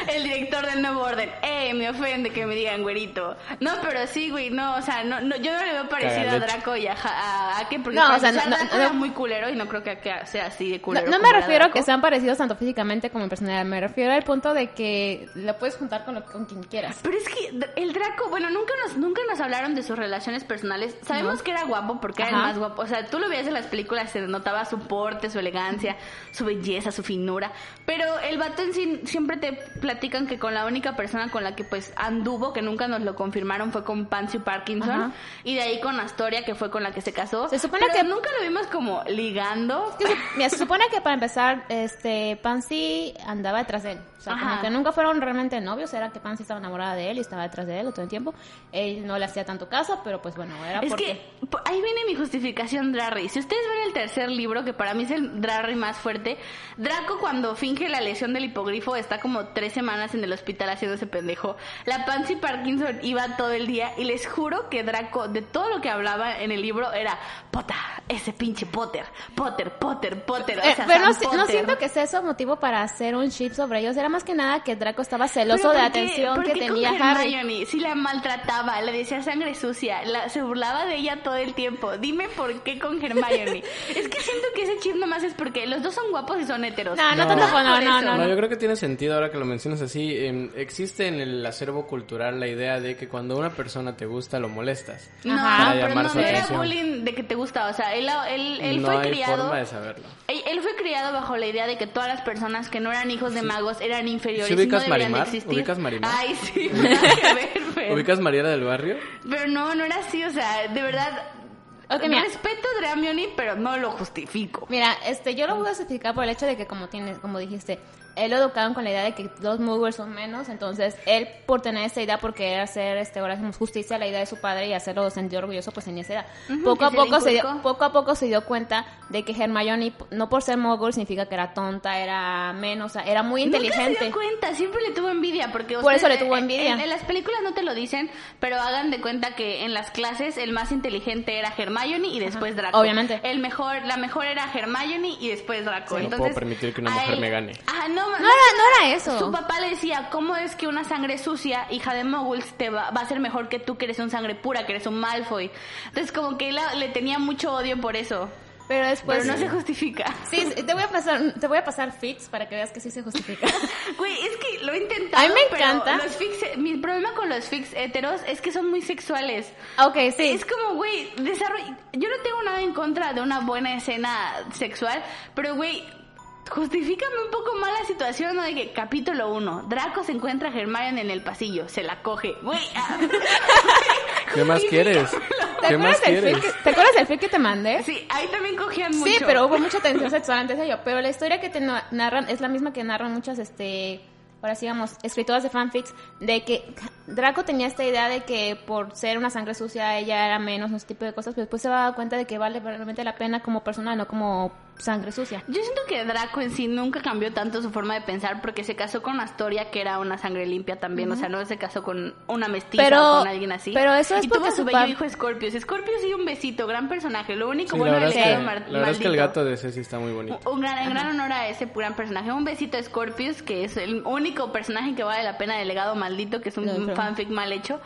[SPEAKER 2] El director del nuevo orden. Eh, me ofende que me digan güerito. No, pero sí, güey, no, o sea, no, no, yo no le veo parecido a. Draco y a, Ja- a Ake, porque
[SPEAKER 3] No, o sea, no- no-
[SPEAKER 2] era muy culero y no creo que Ake sea así de culero.
[SPEAKER 3] no me refiero a que sean parecidos tanto físicamente como en personalidad, me refiero al punto de que lo puedes juntar con, lo- con quien quieras.
[SPEAKER 2] Pero es que el Draco, bueno, nunca nos nunca nos hablaron de sus relaciones personales. Sabemos
[SPEAKER 3] No.
[SPEAKER 2] que era guapo porque era el
[SPEAKER 3] Ajá.
[SPEAKER 2] más guapo. O sea, tú lo veías en las películas, se notaba su porte, su elegancia, su belleza, su finura. Pero el vato en sí siempre te platican que con la única persona con la que pues anduvo, que nunca nos lo confirmaron, fue con Pansy Parkinson.
[SPEAKER 3] Ajá.
[SPEAKER 2] Y de ahí con Astoria, que fue con la que se casó.
[SPEAKER 3] Se supone
[SPEAKER 2] Pero
[SPEAKER 3] que-
[SPEAKER 2] nunca lo vimos como ligando.
[SPEAKER 3] Que se, mira, se supone que para empezar, este, Pansy andaba detrás de él. O sea, como
[SPEAKER 2] Ajá.
[SPEAKER 3] que nunca fueron realmente novios, era que Pansy estaba enamorada de él y estaba detrás de él todo el tiempo. Él no le hacía tanto caso, pero pues bueno, era
[SPEAKER 2] Es
[SPEAKER 3] porque...
[SPEAKER 2] que ahí viene mi justificación Drarry. Si ustedes ven el tercer libro, que para mí es el Drarry más fuerte, Draco cuando finge la lesión del hipogrifo está como tres semanas en el hospital haciéndose pendejo. La Pansy Parkinson iba todo el día y les juro que Draco, de todo lo que hablaba en el libro, era Potter, ese pinche Potter, Potter, Potter, Potter. o
[SPEAKER 3] Eh,
[SPEAKER 2] sea,
[SPEAKER 3] pero no, si- no
[SPEAKER 2] Potter.
[SPEAKER 3] siento que sea eso motivo para hacer un ship sobre ellos. Era más que nada que Draco estaba celoso de la
[SPEAKER 2] ¿por qué-
[SPEAKER 3] atención que tenía
[SPEAKER 2] con
[SPEAKER 3] Harry.
[SPEAKER 2] Hermione? Si la maltrataba, le decía sangre sucia, la- se burlaba de ella todo el tiempo. Dime por qué con Hermione. es que siento que ese chip nomás es porque los dos son guapos y son heteros.
[SPEAKER 3] No, no,
[SPEAKER 1] No.
[SPEAKER 3] tanto no, no, no,
[SPEAKER 1] No,
[SPEAKER 3] no.
[SPEAKER 1] yo creo que tiene sentido ahora que lo mencionas así. Em, existe en el acervo cultural la idea de que cuando una persona te gusta, lo molestas.
[SPEAKER 2] No,
[SPEAKER 3] Ajá.
[SPEAKER 1] Para
[SPEAKER 2] pero no,
[SPEAKER 1] su
[SPEAKER 2] no era bullying de que te gusta. O sea, él, él, él
[SPEAKER 1] no
[SPEAKER 2] fue
[SPEAKER 1] hay
[SPEAKER 2] criado.
[SPEAKER 1] forma de saberlo.
[SPEAKER 2] Criado bajo la idea de que todas las personas que no eran hijos de magos eran inferiores
[SPEAKER 1] ¿Sí
[SPEAKER 2] y no
[SPEAKER 1] ubicas
[SPEAKER 2] deberían
[SPEAKER 1] Marimar?
[SPEAKER 2] de existir.
[SPEAKER 1] ¿Ubicas Marimar?
[SPEAKER 2] Ay, sí, ver.
[SPEAKER 1] ¿Ubicas Mariela del Barrio?
[SPEAKER 2] Pero no, no era así, o sea, de verdad.
[SPEAKER 3] Ok, mira.
[SPEAKER 2] respeto a Dramione, pero no lo justifico.
[SPEAKER 3] Mira, este, yo lo voy a justificar por el hecho de que como tienes, como dijiste, él lo educaron con la idea de que los Muggles son menos, entonces él por tener esa idea, por querer hacer, este, ahora hacemos justicia a la idea de su padre y hacerlo sentir orgulloso, pues tenía esa edad.
[SPEAKER 2] Ujú,
[SPEAKER 3] poco,
[SPEAKER 2] que
[SPEAKER 3] a poco se dio, poco a poco se dio cuenta de que Hermione, no por ser Muggle, significa que era tonta, era menos, o sea, era muy
[SPEAKER 2] Nunca se
[SPEAKER 3] inteligente.
[SPEAKER 2] dio cuenta, siempre le tuvo envidia porque
[SPEAKER 3] Por eso
[SPEAKER 2] ustedes-
[SPEAKER 3] le tuvo
[SPEAKER 2] en-
[SPEAKER 3] envidia.
[SPEAKER 2] En, en las películas no te lo dicen, pero hagan de cuenta que en las clases el más inteligente era Hermione y después Draco.
[SPEAKER 3] Obviamente.
[SPEAKER 2] El mejor, la mejor era Hermione y después Draco.
[SPEAKER 1] No
[SPEAKER 2] Entonces,
[SPEAKER 1] puedo permitir que una mujer
[SPEAKER 2] él-
[SPEAKER 1] me gane.
[SPEAKER 2] Ajá, no,
[SPEAKER 3] No era, no era eso.
[SPEAKER 2] Su papá le decía, ¿cómo es que una sangre sucia, hija de Moguls, te va, va a ser mejor que tú que eres un sangre pura, que eres un Malfoy? Entonces como que él la- le tenía mucho odio por eso.
[SPEAKER 3] Pero después...
[SPEAKER 2] pero no se justifica.
[SPEAKER 3] Sí, te voy a pasar, te voy a pasar fits para que veas que sí se justifica.
[SPEAKER 2] Güey, es que lo he intentado.
[SPEAKER 3] A mí me encanta.
[SPEAKER 2] Los fix, mi problema con los fix heteros es que son muy sexuales.
[SPEAKER 3] ok, sí.
[SPEAKER 2] Es como, güey, desarroll- Yo no tengo nada en contra de una buena escena sexual, pero, güey, justifícame un poco más la situación, ¿no? De que, capítulo 1, Draco se encuentra a Hermione en el pasillo, se la coge. Güey, ah.
[SPEAKER 1] ¿Qué más quieres?
[SPEAKER 3] ¿Te
[SPEAKER 1] ¿Qué más
[SPEAKER 3] acuerdas, que, ¿Te acuerdas del fic que te mandé?
[SPEAKER 2] Sí, ahí también cogían mucho.
[SPEAKER 3] Sí, pero hubo mucha tensión sexual antes de ello. Pero la historia que te na- narran es la misma que narran muchas, este, ahora sí digamos, escritoras de fanfics, de que Draco tenía esta idea de que por ser una sangre sucia ella era menos, ese tipo de cosas, pero después se va a dar cuenta de que vale realmente la pena como persona, no como sangre sucia.
[SPEAKER 2] Yo siento que Draco en sí nunca cambió tanto su forma de pensar porque se casó con Astoria, que era una sangre limpia también. O sea, no se casó con una mestiza
[SPEAKER 3] Pero-
[SPEAKER 2] o con alguien así.
[SPEAKER 3] pero eso es
[SPEAKER 2] y
[SPEAKER 3] porque
[SPEAKER 2] tuvo su bello hijo Scorpius. Scorpius sí, un besito, gran personaje. Lo único
[SPEAKER 1] Sí, la
[SPEAKER 2] bueno del
[SPEAKER 1] es que, la verdad es que el
[SPEAKER 2] maldito.
[SPEAKER 1] gato de Ceci está muy bonito.
[SPEAKER 2] Un gran, en gran honor a ese gran personaje. Un besito a Scorpius, que es el único personaje que vale la pena del legado maldito, que es un
[SPEAKER 3] No,
[SPEAKER 2] fanfic mal hecho.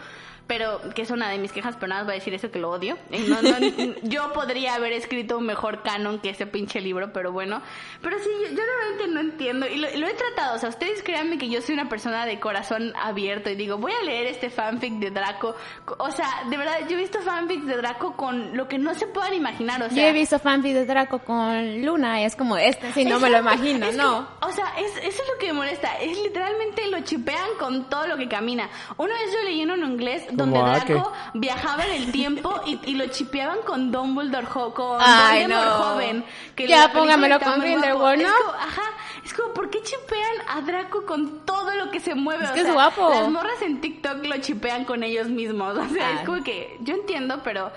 [SPEAKER 2] Pero que es una de mis quejas, pero nada más voy a decir eso que lo odio. Eh, no- no- yo podría haber escrito un mejor canon que ese pinche libro, pero bueno. Pero sí, yo, yo realmente no entiendo. Y lo, lo he tratado. O sea, ustedes créanme que yo soy una persona de corazón abierto y digo, voy a leer este fanfic de Draco. O sea, de verdad, yo he visto fanfics de Draco con lo que no se puedan imaginar. O sea,
[SPEAKER 3] Yo he visto fanfics de Draco con Luna y es como este, sí, no me lo imagino, no.
[SPEAKER 2] que, o sea, es, eso es lo que me molesta. Es literalmente lo chipean con todo lo que camina. Una vez yo leí en inglés donde Draco viajaba en el tiempo y, y lo chipeaban con Dumbledore, jo- con
[SPEAKER 3] Ay, no.
[SPEAKER 2] joven. Que
[SPEAKER 3] Ya, póngamelo con Grindelwald.
[SPEAKER 2] Es como, ajá, es como, ¿por qué chipean a Draco con todo lo que se mueve?
[SPEAKER 3] Es
[SPEAKER 2] O
[SPEAKER 3] que es
[SPEAKER 2] sea,
[SPEAKER 3] guapo.
[SPEAKER 2] Las morras en TikTok lo chipean con ellos mismos. O sea,
[SPEAKER 3] Ay.
[SPEAKER 2] es como que yo entiendo, pero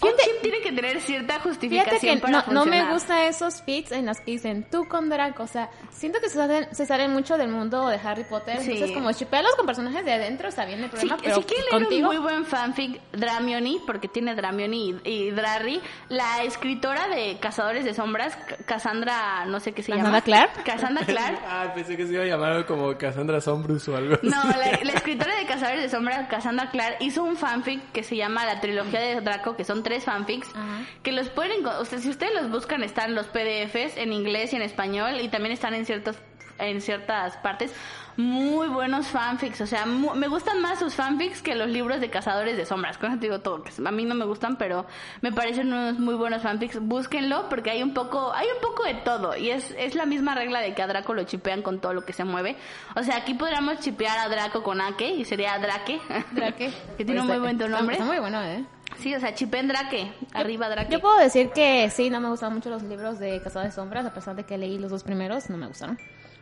[SPEAKER 2] Chip tiene que tener cierta justificación
[SPEAKER 3] Fíjate que
[SPEAKER 2] para
[SPEAKER 3] no, no me
[SPEAKER 2] funcionar.
[SPEAKER 3] gustan esos feats en los que dicen tú con Draco. O sea, siento que se salen, se salen mucho del mundo de Harry Potter.
[SPEAKER 2] Sí.
[SPEAKER 3] Entonces, como chipearlos con personajes de adentro está bien el problema, pero
[SPEAKER 2] si quieren leer
[SPEAKER 3] contigo.
[SPEAKER 2] un muy buen fanfic, Dramioni, porque tiene Dramioni y, y Drarry, la escritora de Cazadores de Sombras, Cassandra, no sé qué se
[SPEAKER 3] ¿Cassandra
[SPEAKER 2] llama.
[SPEAKER 3] Clark?
[SPEAKER 2] Cassandra Clark.
[SPEAKER 1] Ah, pensé que se iba a llamar como Cassandra Sombrus o algo así.
[SPEAKER 2] No, la, la escritora de Cazadores de Sombras, Cassandra Clark, hizo un fanfic que se llama La Trilogía de Draco, que son tres fanfics,
[SPEAKER 3] Ajá.
[SPEAKER 2] que los pueden, o sea, si ustedes los buscan, están los PDFs en inglés y en español, y también están en ciertos en ciertas partes muy buenos fanfics, o sea, me gustan más sus fanfics que los libros de Cazadores de Sombras, con eso te digo todo, que a mí no me gustan, pero me parecen unos muy buenos fanfics, búsquenlo porque hay un poco, hay un poco de todo y es, es la misma regla de que a Draco lo chipean con todo lo que se mueve, o sea, aquí podríamos chipear a Draco con Ake y sería Drake,
[SPEAKER 3] Drake.
[SPEAKER 2] que tiene un
[SPEAKER 3] Está-
[SPEAKER 2] muy buen nombre,
[SPEAKER 3] Está muy bueno, ¿eh?
[SPEAKER 2] Sí, o sea, chipen Drake, arriba Drake.
[SPEAKER 3] Yo puedo decir que sí, no me gustan mucho los libros de Casada de Sombras, a pesar de que leí los dos primeros, no me gustaron.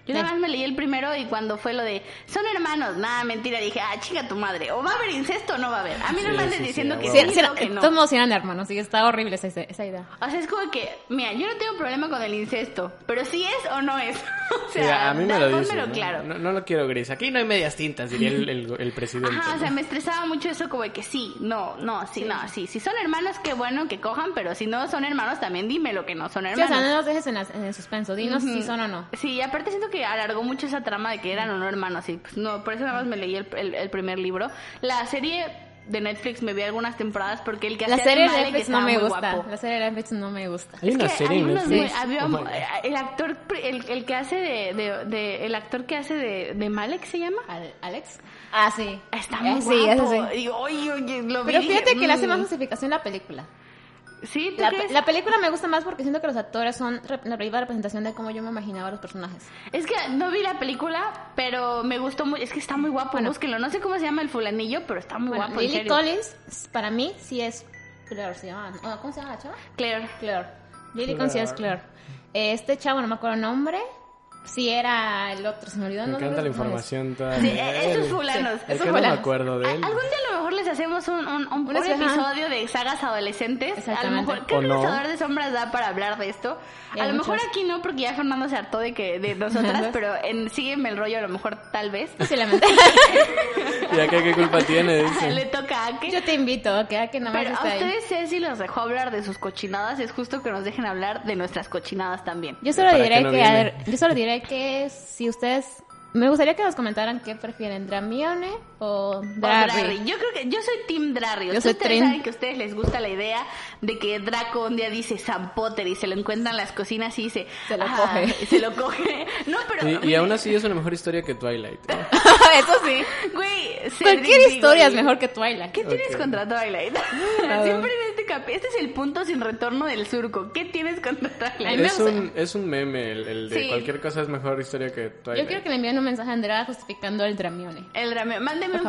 [SPEAKER 2] Yo nada más me leí el primero y cuando fue lo de son hermanos, nada, mentira, dije, ah, chica tu madre, o va a haber incesto o no va a haber. A mí no
[SPEAKER 1] Sí,
[SPEAKER 2] me andes
[SPEAKER 1] sí, sí,
[SPEAKER 2] diciendo
[SPEAKER 1] a
[SPEAKER 2] que sí,
[SPEAKER 3] Sí, sí,
[SPEAKER 2] o que no.
[SPEAKER 3] Todos modos eran hermanos, sí, está horrible esa, esa idea.
[SPEAKER 2] O sea, es como que, mira, yo no tengo problema con el incesto, pero si es o no es. o sea,
[SPEAKER 1] a mí me lo dicen. ¿no?
[SPEAKER 2] claro.
[SPEAKER 1] No, no lo quiero gris. Aquí no hay medias tintas, diría el, el, el presidente.
[SPEAKER 2] Ajá, o sea, me estresaba mucho eso como de que sí, no, no, sí, no, sí. Si son hermanos, qué bueno que cojan, pero si no son hermanos, también dime lo que no son
[SPEAKER 3] Sí, o
[SPEAKER 2] hermanos.
[SPEAKER 3] sea, no los dejes en, las- en el suspenso, dinos si son o no.
[SPEAKER 2] Sí, y aparte siento que alargó mucho esa trama de que eran o no hermanos. Y pues no, por eso nada más me leí el primer libro. La serie de Netflix me vi algunas temporadas porque el que
[SPEAKER 3] La
[SPEAKER 2] hacía
[SPEAKER 3] serie de Netflix no me
[SPEAKER 2] muy
[SPEAKER 3] gusta.
[SPEAKER 2] guapo.
[SPEAKER 3] La serie de Netflix no me gusta.
[SPEAKER 1] Hay
[SPEAKER 2] Es
[SPEAKER 1] una
[SPEAKER 2] que
[SPEAKER 1] serie
[SPEAKER 2] hay unos
[SPEAKER 1] Netflix.
[SPEAKER 2] muy- había
[SPEAKER 1] Oh
[SPEAKER 2] el actor el, el que hace de, de, de- el actor que hace de, de Malek se llama
[SPEAKER 3] ¿Al- ¿Alex? Ah, sí.
[SPEAKER 2] está
[SPEAKER 3] Eh,
[SPEAKER 2] muy
[SPEAKER 3] sí,
[SPEAKER 2] guapo
[SPEAKER 3] sí.
[SPEAKER 2] y oye, oye, lo vi
[SPEAKER 3] Pero
[SPEAKER 2] y
[SPEAKER 3] fíjate que le hace
[SPEAKER 2] mm.
[SPEAKER 3] más justificación la película.
[SPEAKER 2] Sí ¿tú
[SPEAKER 3] La,
[SPEAKER 2] crees?
[SPEAKER 3] la película me gusta más porque siento que los actores son la viva representación de cómo yo me imaginaba a los personajes.
[SPEAKER 2] es que no vi la película pero me gustó muy es que está muy guapo
[SPEAKER 3] Bueno.
[SPEAKER 2] búsquenlo no sé cómo se llama el fulanillo pero está muy
[SPEAKER 3] Bueno,
[SPEAKER 2] guapo en
[SPEAKER 3] Lily
[SPEAKER 2] serio.
[SPEAKER 3] Collins, para mí, sí es Claire, se llama. ¿o ¿Cómo se llama la chava?
[SPEAKER 2] Claire
[SPEAKER 3] Claire. Lily Collins sí es Claire. Este chavo, no me acuerdo el nombre. Sí, era el otro, se me olvidó
[SPEAKER 1] Me
[SPEAKER 3] nombre.
[SPEAKER 1] encanta la
[SPEAKER 3] No,
[SPEAKER 1] información toda.
[SPEAKER 2] Sí, e- esos fulanos.
[SPEAKER 1] Es
[SPEAKER 3] esos
[SPEAKER 1] que no me
[SPEAKER 3] fulanos.
[SPEAKER 1] acuerdo de él.
[SPEAKER 2] Algún día a lo mejor les hacemos un, un, un, un episodio de sagas adolescentes. A lo mejor, ¿qué. Cazador de Sombras da para hablar de esto? A lo mejor
[SPEAKER 3] muchos.
[SPEAKER 2] aquí no, porque ya Fernando se hartó de que de nosotras, pero en Sígueme el rollo a lo mejor tal vez.
[SPEAKER 3] Posiblemente.
[SPEAKER 1] ¿Y acá qué culpa tiene? Dice.
[SPEAKER 2] Le toca a que...
[SPEAKER 3] Yo te invito a que, a que nomás
[SPEAKER 2] Pero a
[SPEAKER 3] esté ahí.
[SPEAKER 2] ustedes Ceci los dejó hablar de sus cochinadas, es justo que nos dejen hablar de nuestras cochinadas también.
[SPEAKER 3] Yo solo
[SPEAKER 1] ¿Para
[SPEAKER 3] diré que, a yo solo diré que si ustedes, me gustaría que nos comentaran qué prefieren, Dramione o
[SPEAKER 2] O
[SPEAKER 3] Drarry.
[SPEAKER 2] Yo creo que yo soy Team Drarry.
[SPEAKER 3] Yo
[SPEAKER 2] Ustedes
[SPEAKER 3] soy
[SPEAKER 2] saben que a ustedes les gusta la idea de que Draco un día dice Sam Potter y se lo encuentra en las cocinas y dice
[SPEAKER 3] Se lo
[SPEAKER 2] "Ah",
[SPEAKER 3] coge.
[SPEAKER 2] y se lo coge. No, pero
[SPEAKER 1] Y, y aún así es una mejor historia que Twilight. ¿no?
[SPEAKER 3] Eso sí.
[SPEAKER 2] güey,
[SPEAKER 3] Cualquier historia es mejor que Twilight.
[SPEAKER 2] ¿Qué tienes
[SPEAKER 1] Ok.
[SPEAKER 2] contra Twilight? Siempre en este capi este es el punto sin retorno del surco. ¿Qué tienes contra Twilight?
[SPEAKER 1] Es un, es un meme, el, el de
[SPEAKER 2] Sí.
[SPEAKER 1] cualquier cosa es mejor historia que Twilight.
[SPEAKER 3] Yo quiero que me envíen un mensaje a Andrea justificando el Dramione.
[SPEAKER 2] El Dramione. Mándeme Un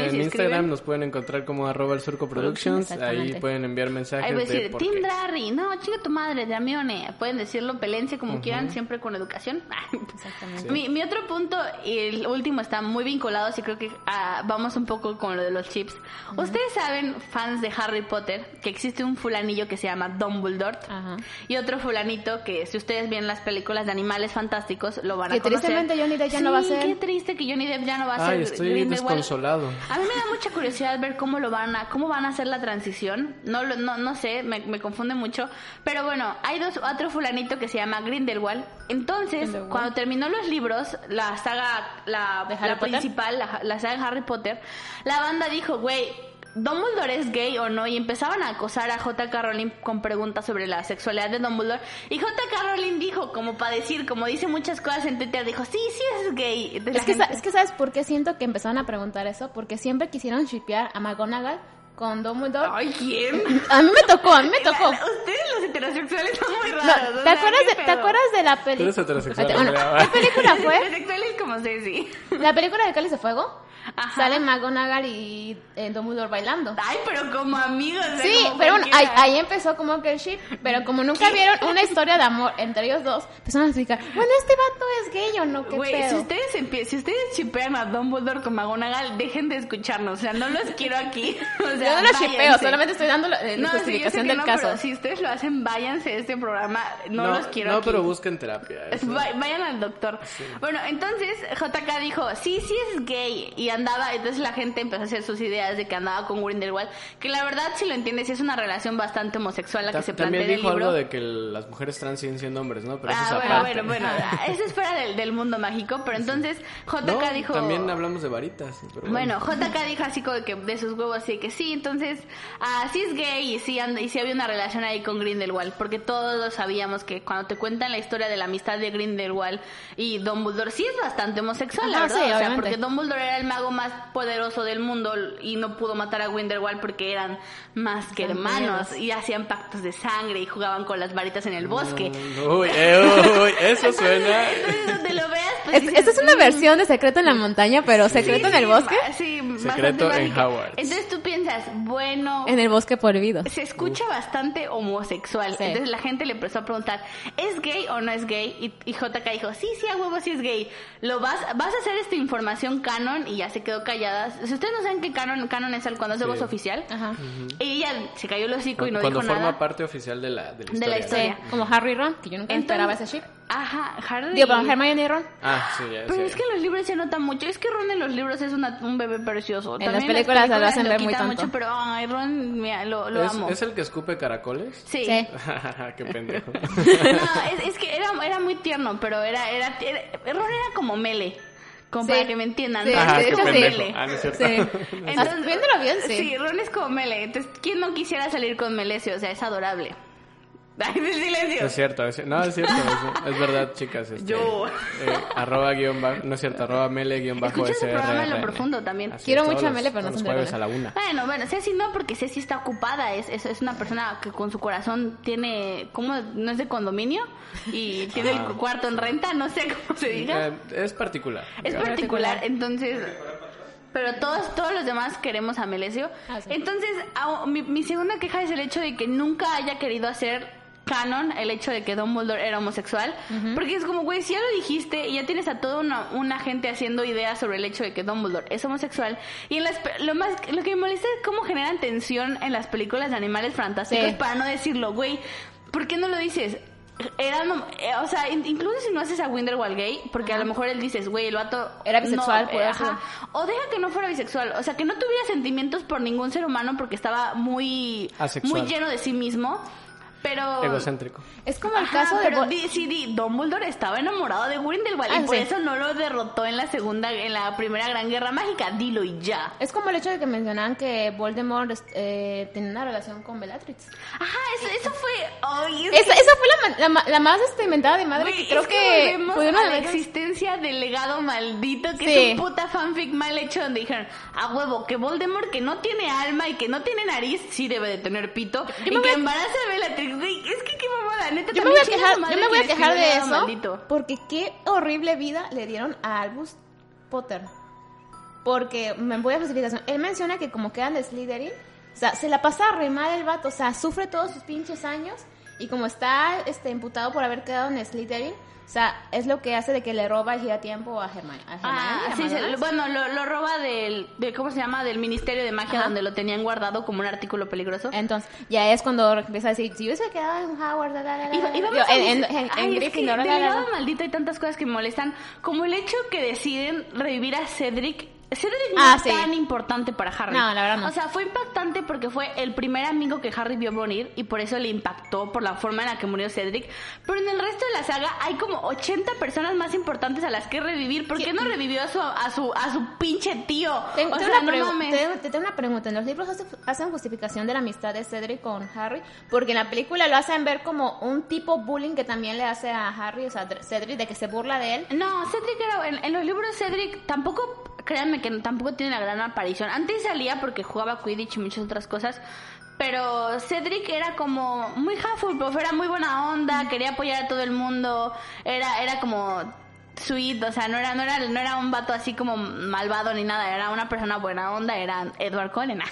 [SPEAKER 1] En Instagram
[SPEAKER 2] escriben.
[SPEAKER 1] nos pueden encontrar como arroba el surco productions. Ahí pueden enviar mensajes
[SPEAKER 2] Ahí voy a
[SPEAKER 1] de
[SPEAKER 2] decir, Team
[SPEAKER 1] qué.
[SPEAKER 2] Drarry, no, chinga tu madre, Dramione. Pueden decirlo, pelense como quieran, siempre con educación.
[SPEAKER 3] Exactamente.
[SPEAKER 2] mi, mi otro punto, y el último, está muy vinculado, y creo que ah, vamos un poco con lo de los chips. Ustedes saben, fans de Harry Potter, que existe un fulanillo que se llama Dumbledore.
[SPEAKER 3] Ajá.
[SPEAKER 2] Y otro fulanito que si ustedes ven las películas de animales fantásticos lo van a
[SPEAKER 3] Que
[SPEAKER 2] conocer.
[SPEAKER 3] tristemente Johnny Depp ya no va a ser.
[SPEAKER 2] qué triste que Johnny Depp ya no va a ser.
[SPEAKER 1] Estoy Desconsolado.
[SPEAKER 2] A mí me da mucha curiosidad ver cómo lo van a, cómo van a hacer la transición. No, lo- no, no sé, me, me confunde mucho. Pero bueno, hay dos, otro fulanito que se llama Grindelwald. Entonces,
[SPEAKER 3] Grindelwald.
[SPEAKER 2] cuando terminó los libros, la saga, la, principal, la, la saga de Harry Potter, la banda dijo, güey, Dumbledore es gay o no y empezaban a acosar a J.K. Rowling con preguntas sobre la sexualidad de Dumbledore y J.K. Rowling dijo como para decir como dice muchas cosas en Twitter dijo sí sí es gay
[SPEAKER 3] Es que, es que ¿sabes por qué siento que empezaron a preguntar eso? Porque siempre quisieron shipear a McGonagall con Dumbledore.
[SPEAKER 2] ay quién
[SPEAKER 3] A mí me tocó, a mí me tocó.
[SPEAKER 2] La- Ustedes los heterosexuales son muy
[SPEAKER 3] No,
[SPEAKER 2] raros.
[SPEAKER 3] ¿te, acuerdas
[SPEAKER 2] ¿qué
[SPEAKER 3] de, ¿Te acuerdas de la
[SPEAKER 1] Tú
[SPEAKER 3] película?
[SPEAKER 1] eres heterosexual.
[SPEAKER 3] Bueno. ¿Qué película fue?
[SPEAKER 2] Heterosexuales como Ceci.
[SPEAKER 3] La película de Cáliz de Fuego.
[SPEAKER 2] Ajá.
[SPEAKER 3] Sale McGonagall y eh, Dumbledore bailando.
[SPEAKER 2] Ay, pero como amigos.
[SPEAKER 3] Sí,
[SPEAKER 2] como
[SPEAKER 3] pero bueno, ahí, ahí empezó como que el ship, pero como nunca vieron una historia de amor entre ellos dos, empezaron a explicar, bueno, este vato es gay o no, qué
[SPEAKER 2] Güey,
[SPEAKER 3] pedo.
[SPEAKER 2] si ustedes si ustedes chipean a Dumbledore con McGonagall, dejen de escucharnos, o sea, no los quiero aquí. O sea,
[SPEAKER 3] Yo no lo shipeo,
[SPEAKER 2] váyanse.
[SPEAKER 3] solamente estoy dando la, eh,
[SPEAKER 2] No, sí,
[SPEAKER 3] justificación
[SPEAKER 2] que
[SPEAKER 3] del
[SPEAKER 2] no,
[SPEAKER 3] caso.
[SPEAKER 2] pero si ustedes lo hacen, váyanse de este programa, no, los quiero
[SPEAKER 1] No,
[SPEAKER 2] aquí.
[SPEAKER 1] pero busquen terapia. eso.
[SPEAKER 2] Vayan al doctor. Bueno, entonces JK dijo, sí, sí es gay. Y andaba, entonces la gente empezó a hacer sus ideas de que andaba con Grindelwald. Que la verdad, si lo entiendes, sí es una relación bastante homosexual la que
[SPEAKER 1] Ta-
[SPEAKER 2] se plantea
[SPEAKER 1] También
[SPEAKER 2] en el
[SPEAKER 1] dijo algo de que las mujeres trans siguen siendo hombres, ¿no? Pero eso
[SPEAKER 2] Ah,
[SPEAKER 1] es
[SPEAKER 2] bueno,
[SPEAKER 1] aparte.
[SPEAKER 2] bueno, bueno, eso es fuera del, del mundo mágico, pero entonces JK
[SPEAKER 1] No,
[SPEAKER 2] dijo...
[SPEAKER 1] También hablamos de varitas. pero
[SPEAKER 2] Bueno, JK dijo así como que de sus huevos, así que sí, entonces, ah, sí es gay y sí, and- y sí había una relación ahí con Grindelwald, porque todos sabíamos que cuando te cuentan la historia de la amistad de Grindelwald y Dumbledore, sí es bastante homosexual, la
[SPEAKER 3] Ajá,
[SPEAKER 2] verdad,
[SPEAKER 3] sí,
[SPEAKER 2] o sea, porque Dumbledore era el mago más poderoso del mundo y no pudo matar a Grindelwald porque eran más que hermanos y hacían pactos de sangre y jugaban con las varitas en el bosque.
[SPEAKER 1] Uy, eh, uy, eso suena.
[SPEAKER 2] Entonces, donde lo veas, pues
[SPEAKER 3] Es-
[SPEAKER 2] dices,
[SPEAKER 3] esta es una
[SPEAKER 2] "Mm,
[SPEAKER 3] versión de Secreto en la Montaña, pero Secreto
[SPEAKER 2] Sí,
[SPEAKER 3] en el
[SPEAKER 2] sí,
[SPEAKER 3] Bosque.
[SPEAKER 2] Sí,
[SPEAKER 1] Secreto en. Hogwarts.
[SPEAKER 2] Entonces tú piensas, bueno,
[SPEAKER 3] En el Bosque Prohibido.
[SPEAKER 2] se escucha bastante homosexual.
[SPEAKER 3] Sí.
[SPEAKER 2] Entonces la gente le empezó a preguntar, ¿es gay o no es gay? Y, y JK dijo, sí, sí, a huevo, sí es gay. Lo vas, vas a hacer esta información canon y ya se quedó callada. Si ustedes no saben que canon, canon es el cuando es
[SPEAKER 1] Sí.
[SPEAKER 2] voz oficial,
[SPEAKER 3] Ajá.
[SPEAKER 2] y ella se cayó el hocico y no
[SPEAKER 1] Cuando
[SPEAKER 2] dijo
[SPEAKER 1] forma
[SPEAKER 2] nada.
[SPEAKER 1] parte oficial de la, de la
[SPEAKER 2] De
[SPEAKER 1] historia.
[SPEAKER 2] la historia.
[SPEAKER 3] Sí, como Harry y Ron, que yo nunca
[SPEAKER 2] Entonces-
[SPEAKER 3] esperaba ese ship.
[SPEAKER 2] Ajá, Harry.
[SPEAKER 3] Digo, perdón, Hermione y Ron.
[SPEAKER 1] Ah, sí, ya
[SPEAKER 2] Pero
[SPEAKER 1] sí.
[SPEAKER 2] es que en los libros se nota mucho. Es que Ron en los libros es una- un bebé precioso.
[SPEAKER 3] En
[SPEAKER 2] También
[SPEAKER 3] las películas lo hacen
[SPEAKER 2] lo
[SPEAKER 3] ver muy tonto.
[SPEAKER 2] mucho, pero ay, Ron, mira, lo, lo
[SPEAKER 1] ¿Es,
[SPEAKER 2] amo.
[SPEAKER 1] ¿Es el que escupe caracoles?
[SPEAKER 2] Sí.
[SPEAKER 3] Sí.
[SPEAKER 1] Qué pendejo.
[SPEAKER 2] No, es, es que era, era muy tierno, pero era, era, era- Ron era como Mele. Como
[SPEAKER 3] Sí.
[SPEAKER 2] para que me entiendan.
[SPEAKER 3] Sí,
[SPEAKER 2] ¿no?
[SPEAKER 1] Ajá,
[SPEAKER 3] de hecho, sí.
[SPEAKER 1] Ah, no es cierto.
[SPEAKER 3] Sí.
[SPEAKER 2] Entonces,
[SPEAKER 3] Viéndolo bien, sí.
[SPEAKER 2] Sí, Ron es como Mele. Entonces, ¿quién no quisiera salir con Melesio? O sea, es adorable. Ay, de silencio.
[SPEAKER 1] Es cierto, es, no, es cierto, es, es verdad, chicas. Este,
[SPEAKER 2] Yo.
[SPEAKER 1] eh, arroba guion bajo, no es cierto, arroba mele guion bajo
[SPEAKER 2] Escucha ese programa en lo profundo también.
[SPEAKER 1] Así
[SPEAKER 3] Quiero mucho a Mele, pero no se
[SPEAKER 1] jueves a la una.
[SPEAKER 2] Bueno, bueno, Ceci no, porque Ceci está ocupada. Es, es, es una persona que con su corazón tiene, ¿cómo? No es de condominio y tiene el
[SPEAKER 1] Ajá.
[SPEAKER 2] cuarto en renta, no sé cómo se diga.
[SPEAKER 1] Eh, es particular.
[SPEAKER 2] Es
[SPEAKER 1] digamos.
[SPEAKER 2] particular, entonces... Pero todos, todos los demás queremos a Melesio.
[SPEAKER 3] Ah, sí.
[SPEAKER 2] Entonces, a- mi, mi segunda queja es el hecho de que nunca haya querido hacer canon el hecho de que Dumbledore era homosexual. Porque es como, güey, si ya lo dijiste y ya tienes a toda una, una gente haciendo ideas sobre el hecho de que Dumbledore es homosexual. Y en las, lo más, lo que me molesta es cómo generan tensión en las películas de animales fantásticos
[SPEAKER 3] Sí.
[SPEAKER 2] para no decirlo, güey. ¿Por qué no lo dices? Era, no- eh, o sea, in- incluso si no haces a Winderwall gay, porque a lo mejor él dices, güey, el vato...
[SPEAKER 3] Era bisexual,
[SPEAKER 2] no, eh, ajá. O deja que no fuera bisexual, o sea, que no tuviera sentimientos por ningún ser humano porque estaba muy...
[SPEAKER 1] Asexual.
[SPEAKER 2] Muy lleno de sí mismo, pero...
[SPEAKER 1] Egocéntrico.
[SPEAKER 3] Es como el
[SPEAKER 2] Ajá,
[SPEAKER 3] caso de...
[SPEAKER 2] pero di- sí, di, Dumbledore estaba enamorado de Grindelwald
[SPEAKER 3] Ah,
[SPEAKER 2] y por
[SPEAKER 3] sí.
[SPEAKER 2] eso no lo derrotó en la segunda, en la primera Gran Guerra Mágica. Dilo y ya.
[SPEAKER 3] Es como el hecho de que mencionaban que Voldemort eh, tenía una relación con Bellatrix.
[SPEAKER 2] Ajá, eso, eso fue. ay, es
[SPEAKER 3] Esa,
[SPEAKER 2] que-
[SPEAKER 3] esa fue la, más este, inventada de madre que creo
[SPEAKER 2] es
[SPEAKER 3] que, pudieron
[SPEAKER 2] a la existencia del legado maldito que
[SPEAKER 3] Sí.
[SPEAKER 2] es un puta fanfic mal hecho donde dijeron a huevo que Voldemort que no tiene alma y que no tiene nariz sí debe de tener pito
[SPEAKER 3] Yo
[SPEAKER 2] y que embaraza a Bellatrix güey es que qué mamada neta
[SPEAKER 3] Yo me voy a quejar, yo me voy a quejar de eso
[SPEAKER 2] maldito.
[SPEAKER 3] porque qué horrible vida le dieron a Albus Potter. Porque me voy a justificación. Él menciona que como quedan de Slytherin, o sea, se la pasa re mal el vato, o sea, sufre todos sus pinches años y como está este imputado por haber quedado en Slytherin, o sea, es lo que hace de que le roba el giratiempo a Hermione. A
[SPEAKER 2] Ah,
[SPEAKER 3] Hermione, a
[SPEAKER 2] sí, sí, bueno, lo, lo roba del, de, ¿cómo se llama? Del Ministerio de Magia,
[SPEAKER 3] Ajá.
[SPEAKER 2] donde lo tenían guardado como un artículo peligroso.
[SPEAKER 3] Entonces, ya es cuando empieza a decir, si yo hubiese quedado en Howard, la, la, la,
[SPEAKER 2] Y,
[SPEAKER 3] la,
[SPEAKER 2] y
[SPEAKER 3] la".
[SPEAKER 2] vamos
[SPEAKER 3] Digo,
[SPEAKER 2] a
[SPEAKER 3] en, en,
[SPEAKER 2] Ay,
[SPEAKER 3] en
[SPEAKER 2] es
[SPEAKER 3] Gryffindor,
[SPEAKER 2] que
[SPEAKER 3] la.
[SPEAKER 2] legado maldito hay tantas cosas que me molestan, como el hecho que deciden revivir a Cedric. Cedric no
[SPEAKER 3] Ah,
[SPEAKER 2] es
[SPEAKER 3] sí.
[SPEAKER 2] tan importante para Harry.
[SPEAKER 3] No, la verdad no.
[SPEAKER 2] O sea, fue impactante porque fue el primer amigo que Harry vio morir y por eso le impactó por la forma en la que murió Cedric. Pero en el resto de la saga hay como 80 personas más importantes a las que revivir. ¿Por qué no revivió a su, a su, a su pinche tío?
[SPEAKER 3] Tengo,
[SPEAKER 2] o sea,
[SPEAKER 3] una
[SPEAKER 2] no mames.
[SPEAKER 3] tengo- te tengo una pregunta. En los libros hace- hacen justificación de la amistad de Cedric con Harry, porque en la película lo hacen ver como un tipo bullying que también le hace a Harry, o sea, Dr- Cedric, de que se burla de él.
[SPEAKER 2] No, Cedric era. En, en los libros, Cedric tampoco. Créanme que tampoco tiene la gran aparición. Antes salía porque jugaba Quidditch y muchas otras cosas. Pero Cedric era como muy Hufflepuff, era muy buena onda, quería apoyar a todo el mundo, era, era como sweet, o sea, no era, no era, no era un vato así como malvado ni nada, era una persona buena onda, era Edward Cullen.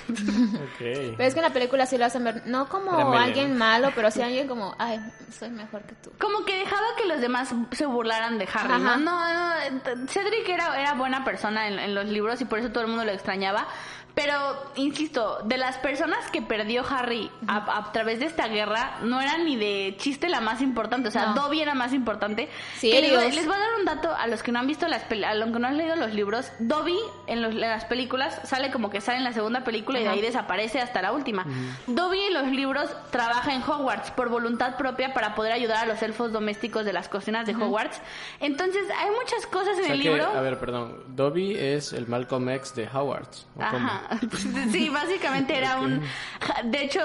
[SPEAKER 1] Ok.
[SPEAKER 3] Pero es que en la película sí lo hacen ver, no como alguien malo, pero sí alguien como, ay, soy mejor que tú.
[SPEAKER 2] como que dejaba que los demás se burlaran de Harry,
[SPEAKER 3] Ajá.
[SPEAKER 2] ¿no? No, no, Cedric era, era buena persona en, en los libros y por eso todo el mundo lo extrañaba. Pero, insisto, de las personas que perdió Harry a, a través de esta guerra, no era ni de chiste la más importante. O sea,
[SPEAKER 3] No.
[SPEAKER 2] Dobby era más importante.
[SPEAKER 3] Sí,
[SPEAKER 2] Que les,
[SPEAKER 3] digo,
[SPEAKER 2] les voy a dar un dato a los que no han visto las a los que no han leído los libros. Dobby en, los- en las películas sale como que sale en la segunda película y de ahí desaparece hasta la última. Dobby en los libros trabaja en Hogwarts por voluntad propia para poder ayudar a los elfos domésticos de las cocinas de Hogwarts. Entonces, hay muchas cosas en
[SPEAKER 1] O sea
[SPEAKER 2] el
[SPEAKER 1] que,
[SPEAKER 2] libro.
[SPEAKER 1] a ver, perdón. Dobby es el Malcolm X de Howard. ¿o cómo?
[SPEAKER 2] Ajá. Sí, básicamente era un... De hecho,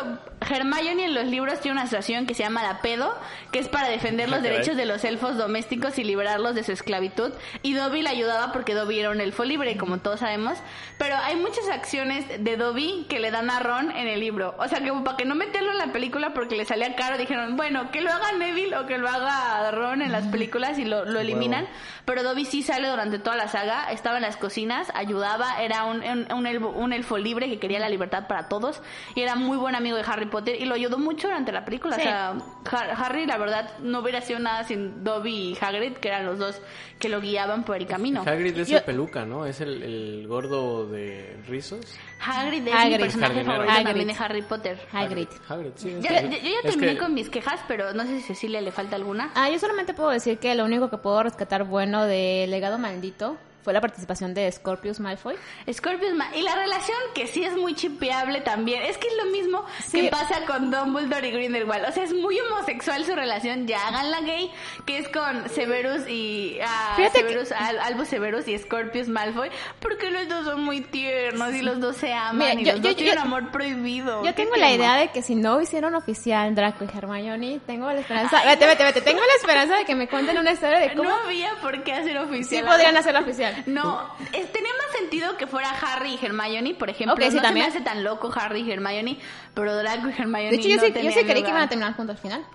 [SPEAKER 2] Hermione en los libros tiene una asociación que se llama la pedo, que es para defender los
[SPEAKER 1] Ah, caray.
[SPEAKER 2] derechos de los elfos domésticos y liberarlos de su esclavitud. Y Dobby le ayudaba porque Dobby era un elfo libre, como todos sabemos. Pero hay muchas acciones de Dobby que le dan a Ron en el libro. O sea, que para que no meterlo en la película porque le salía caro, dijeron, bueno, que lo haga Neville o que lo haga Ron en las películas y lo, lo eliminan. Pero Dobby sí sale durante toda la saga, estaba en las cocinas, ayudaba, era un, un, un elfo, un elfo libre que quería la libertad para todos y era muy buen amigo de Harry Potter y lo ayudó mucho durante la película.
[SPEAKER 3] Sí.
[SPEAKER 2] O sea, Har- Harry, la verdad, no hubiera sido nada sin Dobby y Hagrid, que eran los dos que lo guiaban por el camino.
[SPEAKER 1] Hagrid es
[SPEAKER 3] Yo-
[SPEAKER 1] el peluca, ¿no? Es el, el gordo de rizos.
[SPEAKER 2] Hagrid es
[SPEAKER 3] Hagrid.
[SPEAKER 2] mi personaje
[SPEAKER 1] Jardinero.
[SPEAKER 2] favorito
[SPEAKER 3] Hagrid.
[SPEAKER 2] también de Harry Potter.
[SPEAKER 3] Hagrid.
[SPEAKER 1] Hagrid, sí.
[SPEAKER 2] Yo, yo- yo ya terminé
[SPEAKER 1] que-
[SPEAKER 2] con mis quejas, pero no sé si Cecilia le falta alguna.
[SPEAKER 3] Ah, yo solamente puedo decir que lo único que puedo rescatar bueno de Legado Maldito fue la participación de Scorpius Malfoy.
[SPEAKER 2] Scorpius Ma- y la relación que sí es muy chipeable también. Es que es lo mismo
[SPEAKER 3] Sí.
[SPEAKER 2] que pasa con Dumbledore y Grindelwald. O sea, es muy homosexual su relación. Ya háganla gay, que es con Severus y ah,
[SPEAKER 3] Fíjate que-
[SPEAKER 2] Severus, Al- Albus Severus y Scorpius Malfoy, porque los dos son muy tiernos y los dos se aman
[SPEAKER 3] Mira,
[SPEAKER 2] y
[SPEAKER 3] yo-
[SPEAKER 2] los
[SPEAKER 3] yo-
[SPEAKER 2] dos tienen amor prohibido.
[SPEAKER 3] Yo tengo la idea de que si no hicieron oficial Draco y Hermione, tengo la esperanza, vete, vete, vete, tengo la esperanza de que me cuenten una historia de cómo
[SPEAKER 2] No había por qué hacer
[SPEAKER 3] sí
[SPEAKER 2] oficial.
[SPEAKER 3] podrían hacerlo oficial.
[SPEAKER 2] No, es- tenía más sentido que fuera Harry y Hermione, por ejemplo.
[SPEAKER 3] Ok, sí,
[SPEAKER 2] no
[SPEAKER 3] también.
[SPEAKER 2] se me hace tan loco Harry y Hermione, pero Draco y Hermione
[SPEAKER 3] De hecho, yo
[SPEAKER 2] no
[SPEAKER 3] sí, yo sí creí que iban a terminar juntos al final.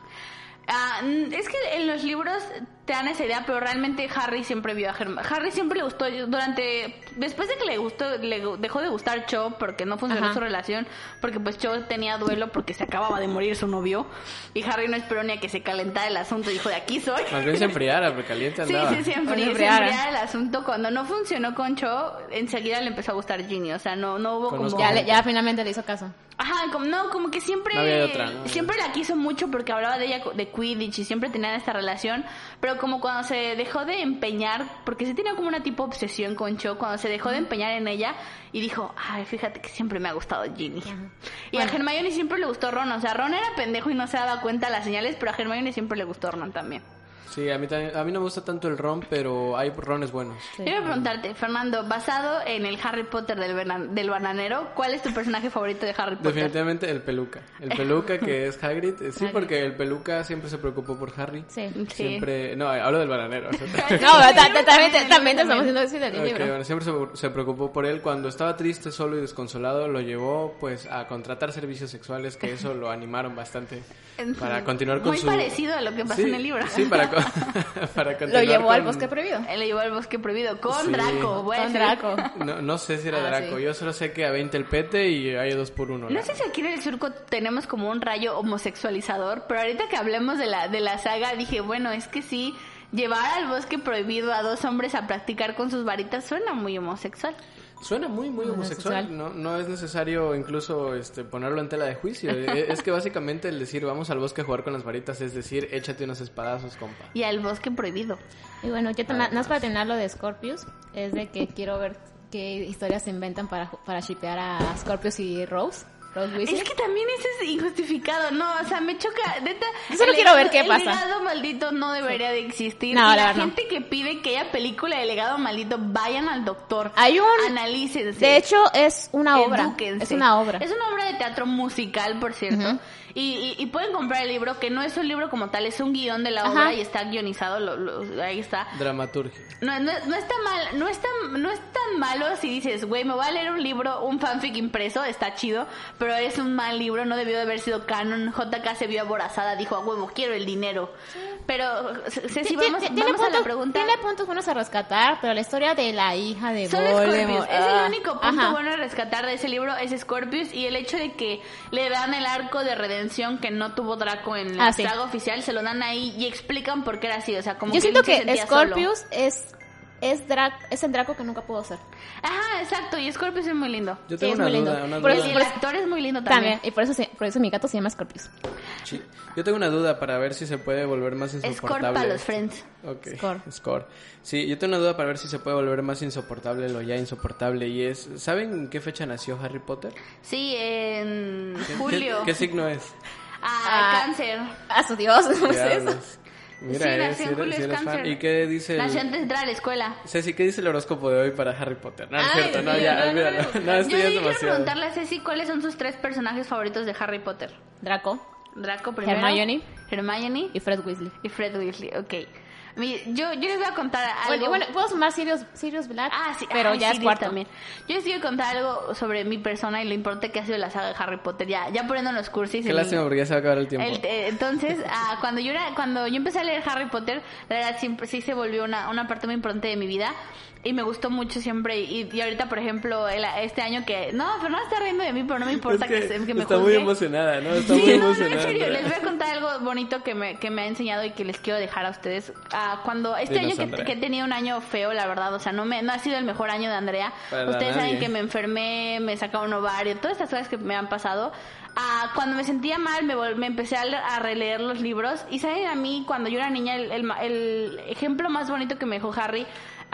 [SPEAKER 2] Ah, mm, es que en los libros te dan esa idea, pero realmente Harry siempre vio a Hermione. Harry siempre le gustó durante después de que le gustó le dejó de gustar Cho porque no funcionó
[SPEAKER 3] Ajá.
[SPEAKER 2] su relación, porque pues Cho tenía duelo porque se acababa de morir su novio y Harry no esperó ni a que se calentara el asunto, dijo, "De aquí soy."
[SPEAKER 1] Más bien se enfriara, porque caliente
[SPEAKER 2] Sí,
[SPEAKER 1] andaba.
[SPEAKER 2] sí, siempre,
[SPEAKER 3] Cuando
[SPEAKER 2] se
[SPEAKER 3] enfriara.
[SPEAKER 2] enfriara el asunto. Cuando no funcionó con Cho, enseguida le empezó a gustar Ginny. O sea, no, no hubo
[SPEAKER 1] Conozco
[SPEAKER 2] como...
[SPEAKER 3] Ya, le- ya finalmente le hizo caso.
[SPEAKER 2] Ajá, como, no, como que siempre...
[SPEAKER 1] No había de otra, ¿no?
[SPEAKER 2] Siempre la quiso mucho porque hablaba de ella de Quidditch y siempre tenían esta relación. Pero como cuando se dejó de empeñar, porque sí tenía como una tipo obsesión con Cho, cuando se dejó de empeñar en ella y dijo, ay, fíjate que siempre me ha gustado Ginny. Y a Hermione siempre le gustó Ron. O sea, Ron era pendejo y no se daba cuenta de las señales, pero a Hermione siempre le gustó Ron también.
[SPEAKER 1] Sí, a mí, también, a mí no me gusta tanto el ron, pero hay rones buenos.
[SPEAKER 2] Iba a preguntarte, Fernando, basado en el Harry Potter del, del bananero, ¿cuál es tu personaje favorito de Harry Potter?
[SPEAKER 1] Definitivamente el peluca. El peluca que es Hagrid. eh, Sí, porque el peluca siempre se preocupó por Harry.
[SPEAKER 3] Sí.
[SPEAKER 2] Sí.
[SPEAKER 1] Siempre... No, hablo del bananero.
[SPEAKER 3] No, también, estamos haciendo decir del
[SPEAKER 1] Ok,
[SPEAKER 3] libro.
[SPEAKER 1] bueno, siempre se, se preocupó por él. Cuando estaba triste, solo y desconsolado, lo llevó pues a contratar servicios sexuales, que eso lo animaron bastante para continuar con
[SPEAKER 2] Muy
[SPEAKER 1] su...
[SPEAKER 2] parecido a lo que pasó
[SPEAKER 1] Sí,
[SPEAKER 2] en el libro.
[SPEAKER 1] Sí, para, para
[SPEAKER 3] Lo llevó al bosque prohibido.
[SPEAKER 2] Él le llevó al bosque prohibido con
[SPEAKER 1] Sí.
[SPEAKER 2] Draco.
[SPEAKER 3] Con
[SPEAKER 2] decir.
[SPEAKER 3] Draco.
[SPEAKER 1] No, no sé si era
[SPEAKER 3] Ah,
[SPEAKER 1] Draco,
[SPEAKER 3] sí.
[SPEAKER 1] yo solo sé que a 20 el pete y hay dos por uno.
[SPEAKER 2] No sé si aquí en el surco tenemos como un rayo homosexualizador, pero ahorita que hablemos de la, de la saga, dije, bueno, es que sí, llevar al bosque prohibido a dos hombres a practicar con sus varitas suena muy homosexual.
[SPEAKER 1] Suena muy, muy homosexual. No, no es necesario incluso este, ponerlo en tela de juicio. E- es que básicamente el decir vamos al bosque a jugar con las varitas es decir échate unos espadazos, compa.
[SPEAKER 2] Y al bosque prohibido.
[SPEAKER 3] Y bueno, yo tam- más para terminar lo de Scorpius, es de que quiero ver qué historias se inventan para, para shipear a Scorpius y Rose.
[SPEAKER 2] Es que también eso es injustificado, no, o sea, me choca, neta.
[SPEAKER 3] Yo solo
[SPEAKER 2] el
[SPEAKER 3] quiero ver qué
[SPEAKER 2] el
[SPEAKER 3] pasa.
[SPEAKER 2] legado maldito no debería de existir.
[SPEAKER 3] No,
[SPEAKER 2] y
[SPEAKER 3] la
[SPEAKER 2] la
[SPEAKER 3] verdad no.
[SPEAKER 2] gente que pide que haya película de legado maldito, vayan al doctor.
[SPEAKER 3] Hay un-
[SPEAKER 2] Analícense.
[SPEAKER 3] De hecho, es una obra.
[SPEAKER 2] Edúquense.
[SPEAKER 3] Es una obra.
[SPEAKER 2] Es una obra de teatro musical, por cierto. Y, y, y pueden comprar el libro, que no es un libro como tal, es un guion de la
[SPEAKER 3] Ajá.
[SPEAKER 2] obra y está guionizado, lo- lo- ahí está.
[SPEAKER 1] Dramaturgia.
[SPEAKER 2] No, no, no está mal, no es tan, no es tan malo si dices, güey, me voy a leer un libro, un fanfic impreso, está chido, pero es un mal libro, no debió de haber sido canon. JK se vio aborazada, dijo, a huevo, quiero el dinero. Pero, Ceci, vamos, a la pregunta.
[SPEAKER 3] tiene puntos buenos a rescatar, pero la historia de la hija de Voldemort...
[SPEAKER 2] Scorpius. Es
[SPEAKER 3] ah,
[SPEAKER 2] el único punto
[SPEAKER 3] ajá.
[SPEAKER 2] bueno a rescatar de ese libro, es Scorpius y el hecho de que le dan el arco de redención que no tuvo Draco en la
[SPEAKER 3] Ah, sí.
[SPEAKER 2] oficial, se lo dan ahí y explican por qué era así. O sea, como
[SPEAKER 3] Yo
[SPEAKER 2] que
[SPEAKER 3] siento
[SPEAKER 2] él se
[SPEAKER 3] que
[SPEAKER 2] sentía solo.
[SPEAKER 3] Scorpius es, es, Dra- es el Draco que nunca pudo ser.
[SPEAKER 2] Ajá, exacto, y Scorpius es muy lindo.
[SPEAKER 1] Yo
[SPEAKER 3] Sí,
[SPEAKER 1] tengo
[SPEAKER 3] es
[SPEAKER 1] una
[SPEAKER 3] muy lindo.
[SPEAKER 1] duda, una
[SPEAKER 3] Por
[SPEAKER 2] Y
[SPEAKER 1] duda.
[SPEAKER 3] eso-
[SPEAKER 2] el actor es muy lindo también.
[SPEAKER 3] También. Y por eso, se- por eso mi gato se llama Scorpius.
[SPEAKER 1] Sí. Yo tengo una duda para ver si se puede volver más
[SPEAKER 2] Score
[SPEAKER 1] insoportable.
[SPEAKER 2] para los friends.
[SPEAKER 1] Ok,
[SPEAKER 3] Score.
[SPEAKER 1] score. Sí, yo tengo una duda para ver si se puede volver más insoportable lo ya insoportable y es, ¿saben en qué fecha nació Harry Potter?
[SPEAKER 2] Sí, en
[SPEAKER 1] ¿Qué-
[SPEAKER 2] julio.
[SPEAKER 1] ¿Qué, qué signo es?
[SPEAKER 2] Ah,
[SPEAKER 3] Ah,
[SPEAKER 2] cáncer.
[SPEAKER 3] A su Dios, ¿no es eso?
[SPEAKER 1] Mira,
[SPEAKER 2] Sí,
[SPEAKER 1] eh,
[SPEAKER 2] nació
[SPEAKER 1] si
[SPEAKER 2] en
[SPEAKER 1] eres,
[SPEAKER 2] julio, es
[SPEAKER 1] eres fan.
[SPEAKER 2] cáncer.
[SPEAKER 1] ¿Y qué dice el...
[SPEAKER 2] Nació antes de entrar a la escuela.
[SPEAKER 1] Ceci, ¿qué dice el horóscopo de hoy para Harry Potter? No, no es
[SPEAKER 2] Ay,
[SPEAKER 1] cierto, no, ya,
[SPEAKER 2] no, no,
[SPEAKER 1] olvídalo.
[SPEAKER 2] no.
[SPEAKER 1] No, esto
[SPEAKER 2] Yo
[SPEAKER 1] ya es
[SPEAKER 2] quiero
[SPEAKER 1] demasiado.
[SPEAKER 2] preguntarle a Ceci cuáles son sus tres personajes favoritos de Harry Potter.
[SPEAKER 3] Draco
[SPEAKER 2] Draco primero.
[SPEAKER 3] Hermione.
[SPEAKER 2] Hermione
[SPEAKER 3] y Fred Weasley.
[SPEAKER 2] y Fred Weasley. Ok. Mi- Yo, yo les voy a contar algo.
[SPEAKER 3] Bueno, bueno, puedo sumar Sirius, Sirius Black,
[SPEAKER 2] Ah, sí,
[SPEAKER 3] pero
[SPEAKER 2] ay,
[SPEAKER 3] ya es cuarto.
[SPEAKER 2] también. Yo les quiero contar algo sobre mi persona y lo importante que ha sido la saga de Harry Potter. Ya, ya poniendo en los cursis.
[SPEAKER 1] Qué lástima porque ya se va a acabar el tiempo.
[SPEAKER 2] el- eh, entonces, ah, cuando yo era, cuando yo empecé a leer Harry Potter, la verdad siempre sí se volvió una, una parte muy importante de mi vida y me gustó mucho siempre. Y, y ahorita, por ejemplo, el- este año que no, pero no está riendo de mí, pero no me importa
[SPEAKER 1] Es que
[SPEAKER 2] que, que me
[SPEAKER 1] está muy emocionada, ¿no? Está
[SPEAKER 2] Sí,
[SPEAKER 1] muy
[SPEAKER 2] no, no,
[SPEAKER 1] emocionada.
[SPEAKER 2] en serio, les voy a contar algo bonito que me, que me ha enseñado y que les quiero dejar a ustedes. Ah, cuando este
[SPEAKER 1] Dinos,
[SPEAKER 2] año que, he tenido un año feo, la verdad, o sea, no me no ha sido el mejor año de Andrea.
[SPEAKER 1] Para
[SPEAKER 2] ustedes
[SPEAKER 1] nadie.
[SPEAKER 2] saben que me enfermé, me sacaron ovario, todas estas cosas que me han pasado. Ah, cuando me sentía mal, me, me empecé a, a releer los libros. Y saben, a mí, cuando yo era niña, el, el el ejemplo más bonito que me dejó Harry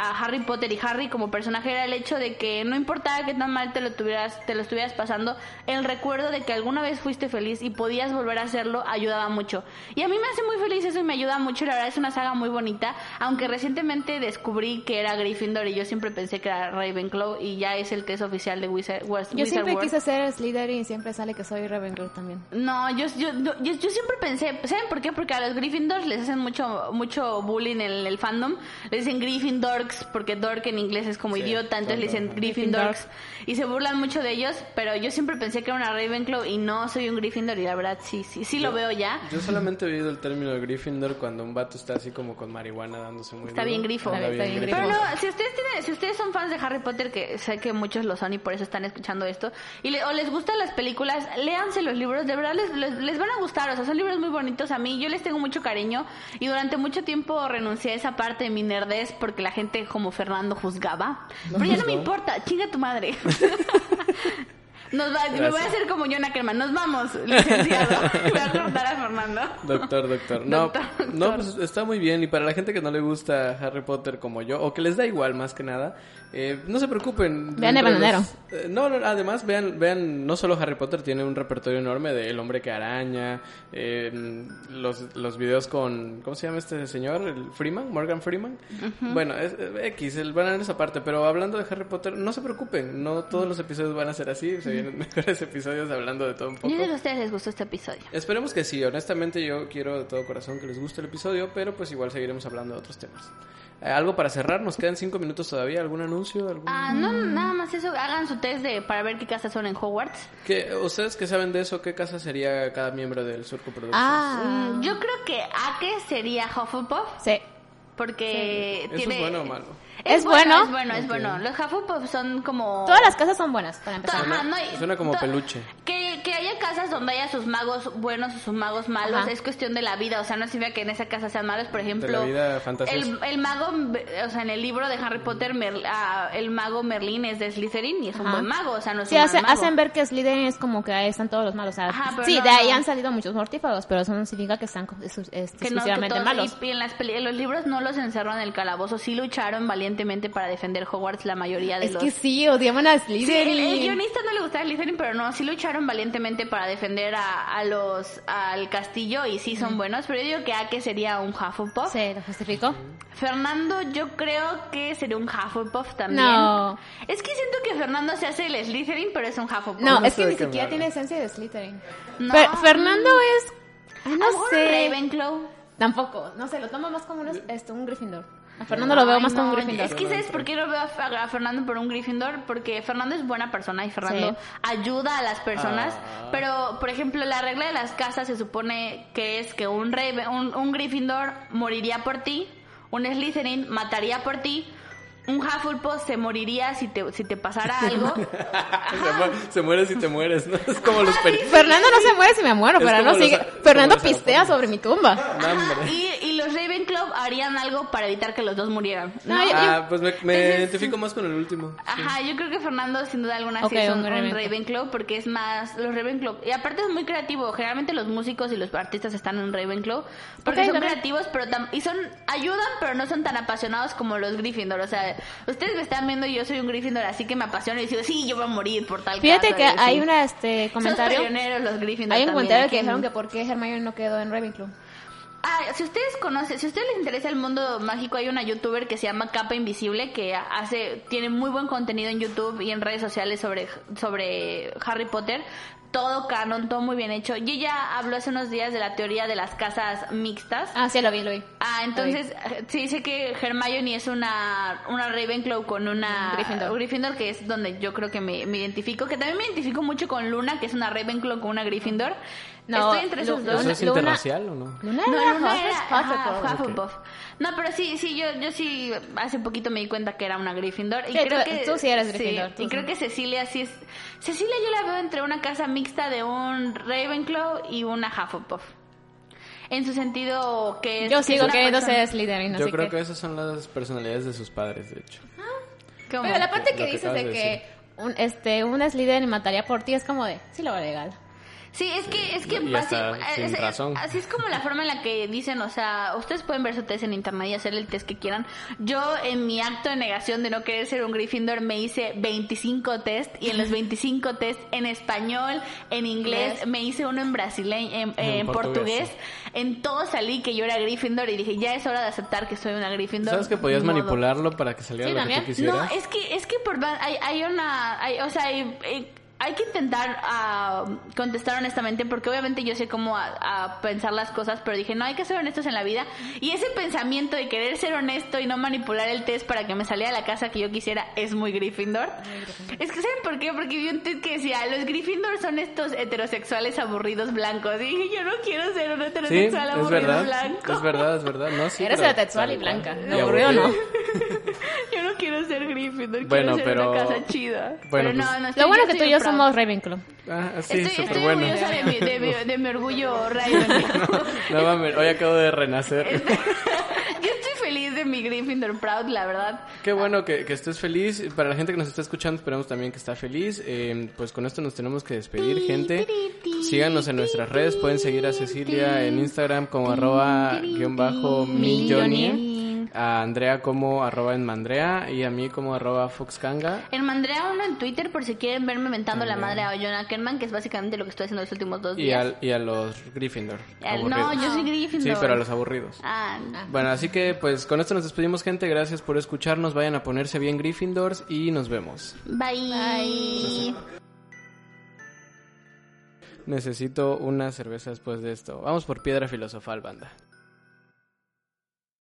[SPEAKER 2] a Harry Potter y Harry como personaje era el hecho de que no importaba qué tan mal te lo tuvieras te lo estuvieras pasando el recuerdo de que alguna vez fuiste feliz y podías volver a hacerlo ayudaba mucho y a mí me hace muy feliz eso y me ayuda mucho la verdad es una saga muy bonita aunque recientemente descubrí que era Gryffindor y yo siempre pensé que era Ravenclaw y ya es el test oficial de Wizard, Wizard
[SPEAKER 3] Yo siempre
[SPEAKER 2] World.
[SPEAKER 3] quise ser Slytherin y siempre sale que soy Ravenclaw también.
[SPEAKER 2] No, yo, yo, yo, yo- yo siempre pensé, ¿saben por qué? Porque a los Gryffindors les hacen mucho mucho bullying en el fandom. Le dicen Gryffindor, Dorks, porque Dork en inglés es como
[SPEAKER 1] Sí,
[SPEAKER 2] idiota, entonces le dicen
[SPEAKER 3] Gryffindor.
[SPEAKER 2] Gryffindors. Y se burlan mucho de ellos, pero yo siempre pensé que era una Ravenclaw y no soy un Gryffindor y la verdad sí, sí, sí lo veo ya.
[SPEAKER 1] Yo solamente he oído el término de Gryffindor cuando un vato está así como con marihuana dándose muy
[SPEAKER 2] Está
[SPEAKER 1] duro.
[SPEAKER 2] bien grifo.
[SPEAKER 1] Está
[SPEAKER 3] Está
[SPEAKER 1] bien
[SPEAKER 3] bien
[SPEAKER 1] grifo.
[SPEAKER 2] Pero no, si ustedes tienen, si ustedes son fans de Harry Potter, que sé que muchos lo son y por eso están escuchando esto, y le- o les gustan las películas, léanse los libros, de verdad les, les, les van a gustar, o sea, son libros muy bonitos a mí, yo les tengo mucho cariño y durante mucho tiempo renuncié a esa parte de mi nerdez porque la gente como Fernando juzgaba. Pero ya no me importa, chinga tu madre. Nos va, me voy a hacer como John Ackerman. Nos vamos, licenciado. Voy a cortar a Fernando.
[SPEAKER 1] Doctor, doctor. No,
[SPEAKER 2] Doctor, doctor.
[SPEAKER 1] no, pues está muy bien. Y para la gente que no le gusta Harry Potter como yo, o que les da igual más que nada, eh, no se preocupen.
[SPEAKER 3] Vean El
[SPEAKER 1] de
[SPEAKER 3] Bananero.
[SPEAKER 1] los- eh, no, no, además vean, vean, no solo Harry Potter tiene un repertorio enorme de El Hombre que Araña, eh, los, los videos con, ¿cómo se llama este señor? El Freeman, Morgan Freeman. Bueno, es, X, el bananero esa parte. Pero hablando de Harry Potter, no se preocupen. No todos los episodios van a ser así. Se vienen mejores episodios hablando de todo un poco.
[SPEAKER 2] Yo sé que a ustedes les gustó este episodio.
[SPEAKER 1] Esperemos que sí, honestamente yo quiero de todo corazón que les guste el episodio, pero pues igual seguiremos hablando de otros temas. Eh, algo para cerrar, nos quedan cinco minutos todavía, ¿algún anuncio? ¿Algún...
[SPEAKER 2] Ah, no, nada más eso. Hagan su test de, para ver qué casas son en Hogwarts.
[SPEAKER 1] ¿Qué- ¿Ustedes que saben de eso, qué casa sería cada miembro del Surco Productions?
[SPEAKER 3] Ah,
[SPEAKER 2] Mm, Yo creo que Ake sería Hufflepuff.
[SPEAKER 3] sí.
[SPEAKER 2] Porque
[SPEAKER 1] ¿Eso
[SPEAKER 2] tiene...
[SPEAKER 1] es bueno o malo?
[SPEAKER 2] Es,
[SPEAKER 3] ¿Es
[SPEAKER 2] bueno,
[SPEAKER 3] bueno?
[SPEAKER 2] es bueno, es bueno. Los Hufflepuff son como...
[SPEAKER 3] Todas las casas son buenas, para empezar.
[SPEAKER 2] Ajá, no hay-
[SPEAKER 1] Suena como
[SPEAKER 2] to-
[SPEAKER 1] peluche.
[SPEAKER 2] Que, que haya casas donde haya sus magos buenos o sus magos malos
[SPEAKER 3] Ajá.
[SPEAKER 2] es cuestión de la vida. O sea, no significa que en esa casa sean malos. Por ejemplo,
[SPEAKER 1] la vida fantasiosa.
[SPEAKER 2] el, el mago, o sea, en el libro de Harry Potter, Mer- ah, el mago Merlín es de Slytherin y es un
[SPEAKER 3] Ajá.
[SPEAKER 2] buen mago. O sea, no es
[SPEAKER 3] Sí,
[SPEAKER 2] un
[SPEAKER 3] hace-
[SPEAKER 2] mago.
[SPEAKER 3] hacen ver que Slytherin es como que ahí están todos los malos. O sea,
[SPEAKER 2] Ajá, pero
[SPEAKER 3] sí,
[SPEAKER 2] no,
[SPEAKER 3] de ahí
[SPEAKER 2] no.
[SPEAKER 3] han salido muchos mortífagos, pero eso no significa que están es- es-
[SPEAKER 2] que no, que
[SPEAKER 3] exclusivamente
[SPEAKER 2] todos-
[SPEAKER 3] malos.
[SPEAKER 2] y, y en, las peli- en los libros no los encerraron en el calabozo, sí lucharon valientemente para defender Hogwarts la mayoría de
[SPEAKER 3] Es
[SPEAKER 2] los...
[SPEAKER 3] que sí, odiaban a
[SPEAKER 2] Sí,
[SPEAKER 3] Slytherin.
[SPEAKER 2] el, el guionista no le gustaba Slytherin, pero no, sí lucharon valientemente para defender a, a los al castillo y sí son buenos, pero yo digo que Ake sería un Hufflepuff.
[SPEAKER 3] Sí, lo justificó.
[SPEAKER 2] Fernando yo creo que sería un Hufflepuff también.
[SPEAKER 3] No.
[SPEAKER 2] Es que siento que Fernando se hace el Slytherin, pero es un Hufflepuff.
[SPEAKER 3] No,
[SPEAKER 1] no
[SPEAKER 3] es que ni siquiera tiene esencia de Slytherin.
[SPEAKER 2] No.
[SPEAKER 3] Fer- Fernando es... Ay, no sé.
[SPEAKER 2] Ravenclaw.
[SPEAKER 3] Tampoco, no sé, lo tomo más como un, este, un Gryffindor. A Fernando lo veo
[SPEAKER 2] Ay,
[SPEAKER 3] más como un
[SPEAKER 2] no,
[SPEAKER 3] Gryffindor.
[SPEAKER 2] Es que ¿sabes por qué no veo a, Fernando por un Gryffindor? Porque Fernando es buena persona y Fernando
[SPEAKER 3] Sí.
[SPEAKER 2] ayuda a las personas.
[SPEAKER 1] Ah.
[SPEAKER 2] Pero, por ejemplo, la regla de las casas se supone que es que un, Raven- un, un Gryffindor moriría por ti, un Slytherin mataría por ti, un Hufflepuff se moriría si te, si te pasara algo.
[SPEAKER 1] se, mu- se muere si te mueres, ¿no? Es como los
[SPEAKER 3] Fernando no se muere si me muero,
[SPEAKER 1] Es como los-
[SPEAKER 3] sigue... Fernando pistea sobre mi tumba.
[SPEAKER 1] No, hombre.
[SPEAKER 2] y, y los Ravenclaw harían algo para evitar que los dos murieran. ¿no?
[SPEAKER 3] Yo-
[SPEAKER 1] Ah, pues me, me
[SPEAKER 2] Entonces,
[SPEAKER 1] identifico más con el último.
[SPEAKER 2] Ajá, yo creo que Fernando sin duda alguna
[SPEAKER 3] Ok,
[SPEAKER 2] sí es un,
[SPEAKER 3] un
[SPEAKER 2] un
[SPEAKER 3] Ravenclaw.
[SPEAKER 2] Ravenclaw porque es más los Ravenclaw y aparte es muy creativo. Generalmente los músicos y los artistas están en Ravenclaw porque son creativos, pero tam- y son ayudan, pero no son tan apasionados como los Gryffindor. O sea, ustedes me están viendo y yo soy un Gryffindor, así que me apasiono y digo sí, yo voy a morir por tal.
[SPEAKER 3] Fíjate
[SPEAKER 2] casa",
[SPEAKER 3] que hay una este comentario.
[SPEAKER 2] Son los Gryffindor.
[SPEAKER 3] Hay un
[SPEAKER 2] también,
[SPEAKER 3] comentario que dijeron que por qué Hermione no quedó en Ravenclaw.
[SPEAKER 2] Ah, si ustedes conocen, si a ustedes les interesa el mundo mágico, hay una youtuber que se llama Capa Invisible que hace, tiene muy buen contenido en YouTube y en redes sociales sobre, sobre Harry Potter. Todo canon, todo muy bien hecho. Y ella habló hace unos días de la teoría de las casas mixtas.
[SPEAKER 3] Ah, sí, lo vi, lo vi.
[SPEAKER 2] Ah, entonces eh, se dice que Hermione es una, una Ravenclaw con una
[SPEAKER 3] Gryffindor.
[SPEAKER 2] Gryffindor, que es donde yo creo que me, me identifico. Que también me identifico mucho con Luna, que es una Ravenclaw con una Gryffindor.
[SPEAKER 3] No,
[SPEAKER 2] Estoy entre esos dos.
[SPEAKER 1] ¿Eso es
[SPEAKER 3] Luna-
[SPEAKER 1] interracial o no?
[SPEAKER 3] Luna
[SPEAKER 2] No,
[SPEAKER 3] era
[SPEAKER 2] Luna
[SPEAKER 3] Hufflepuff,
[SPEAKER 2] era ajá,
[SPEAKER 3] Hufflepuff.
[SPEAKER 2] Hufflepuff. No, pero sí, sí, yo, yo sí, hace poquito me di cuenta que era una Gryffindor. Y
[SPEAKER 3] Sí,
[SPEAKER 2] creo
[SPEAKER 3] tú-
[SPEAKER 2] que,
[SPEAKER 3] tú sí eres Gryffindor,
[SPEAKER 2] y
[SPEAKER 3] sí.
[SPEAKER 2] creo que Cecilia sí es... Cecilia yo la veo entre una casa mixta de un Ravenclaw y una Hufflepuff. En su sentido que es...
[SPEAKER 3] Yo
[SPEAKER 2] que
[SPEAKER 3] sigo
[SPEAKER 2] es una
[SPEAKER 3] queriendo ser Slytherin,
[SPEAKER 1] Yo
[SPEAKER 3] así
[SPEAKER 1] creo
[SPEAKER 3] que...
[SPEAKER 1] que esas son las personalidades de sus padres, de hecho.
[SPEAKER 2] ¿Cómo?
[SPEAKER 3] Pero la parte que
[SPEAKER 1] que
[SPEAKER 3] dices de
[SPEAKER 1] de
[SPEAKER 3] que un, este, un Slytherin mataría por ti es como de, sí lo veo legal.
[SPEAKER 2] Sí, es que, es que
[SPEAKER 1] Y
[SPEAKER 2] así,
[SPEAKER 1] hasta sin
[SPEAKER 2] es-
[SPEAKER 1] razón.
[SPEAKER 2] así es como la forma en la que dicen, o sea, ustedes pueden ver su test en internet y hacer el test que quieran. Yo, en mi acto de negación de no querer ser un Gryffindor, me hice 25 test y en los 25 test en español, en inglés, me hice uno en brasileño, en,
[SPEAKER 1] En
[SPEAKER 2] en
[SPEAKER 1] portugués.
[SPEAKER 2] portugués. En todo salí que yo era Gryffindor y dije, ya es hora de aceptar que soy una Gryffindor.
[SPEAKER 1] ¿Sabes que podías
[SPEAKER 2] modo.
[SPEAKER 1] manipularlo para que saliera
[SPEAKER 3] Sí,
[SPEAKER 1] lo que tú
[SPEAKER 3] también.
[SPEAKER 1] quisieras?
[SPEAKER 2] No, es que, es que por, hay, hay una, hay, o sea, hay- hay- hay que intentar ah, contestar honestamente porque obviamente yo sé cómo a, a pensar las cosas, pero dije, no, hay que ser honestos en la vida. Y ese pensamiento de querer ser honesto y no manipular el test para que me saliera la casa que yo quisiera es muy Gryffindor. Es que, ¿saben por qué? Porque vi un tweet que decía, los Gryffindor son estos heterosexuales aburridos blancos. Y dije, yo no quiero ser un
[SPEAKER 1] Sí,
[SPEAKER 2] heterosexual
[SPEAKER 1] es
[SPEAKER 2] aburrido
[SPEAKER 1] verdad.
[SPEAKER 2] blanco.
[SPEAKER 1] Es verdad, es verdad. No, sí,
[SPEAKER 3] Eres heterosexual y blanca.
[SPEAKER 1] Y
[SPEAKER 3] ¿Me aburrió o no?
[SPEAKER 1] aburrido.
[SPEAKER 2] Yo no quiero ser Gryffindor,
[SPEAKER 1] Bueno,
[SPEAKER 2] quiero ser
[SPEAKER 1] pero-
[SPEAKER 2] una casa chida.
[SPEAKER 1] bueno,
[SPEAKER 2] pero no,
[SPEAKER 1] pues-
[SPEAKER 2] no, estoy-
[SPEAKER 3] Lo bueno
[SPEAKER 2] yo
[SPEAKER 3] que tú y
[SPEAKER 2] estoy
[SPEAKER 3] yo
[SPEAKER 2] proud.
[SPEAKER 3] Somos Ravenclaw.
[SPEAKER 1] Ah, sí,
[SPEAKER 2] Estoy,
[SPEAKER 1] súper
[SPEAKER 2] estoy
[SPEAKER 1] bueno.
[SPEAKER 2] orgullosa de mi, de, mi, de mi orgullo Ravenclaw.
[SPEAKER 1] No mames, hoy acabo de renacer.
[SPEAKER 2] Yo estoy feliz de mi Gryffindor Proud, la verdad.
[SPEAKER 1] Qué bueno que, que estés feliz. Para la gente que nos está escuchando, esperamos también que está feliz. Eh, pues con esto nos tenemos que despedir, gente. Síganos en nuestras redes. Pueden seguir a Cecilia en Instagram como arroba guion bajo A Andrea como arroba en Mandrea. Y a mí como arroba foxkanga.
[SPEAKER 2] En Mandrea uno en Twitter por si quieren verme mentando la madre a John Ackerman, que es básicamente lo que estoy haciendo los últimos dos
[SPEAKER 1] Y,
[SPEAKER 2] días.
[SPEAKER 1] al, y a los Gryffindor.
[SPEAKER 2] Al- no, yo soy Gryffindor.
[SPEAKER 1] Sí, pero a los aburridos.
[SPEAKER 2] Ah,
[SPEAKER 1] Bueno, así que pues con esto nos despedimos, gente. Gracias por escucharnos. Vayan a ponerse bien Gryffindors y nos vemos.
[SPEAKER 2] bye.
[SPEAKER 1] Necesito una cerveza después de esto. Vamos por piedra filosofal, banda.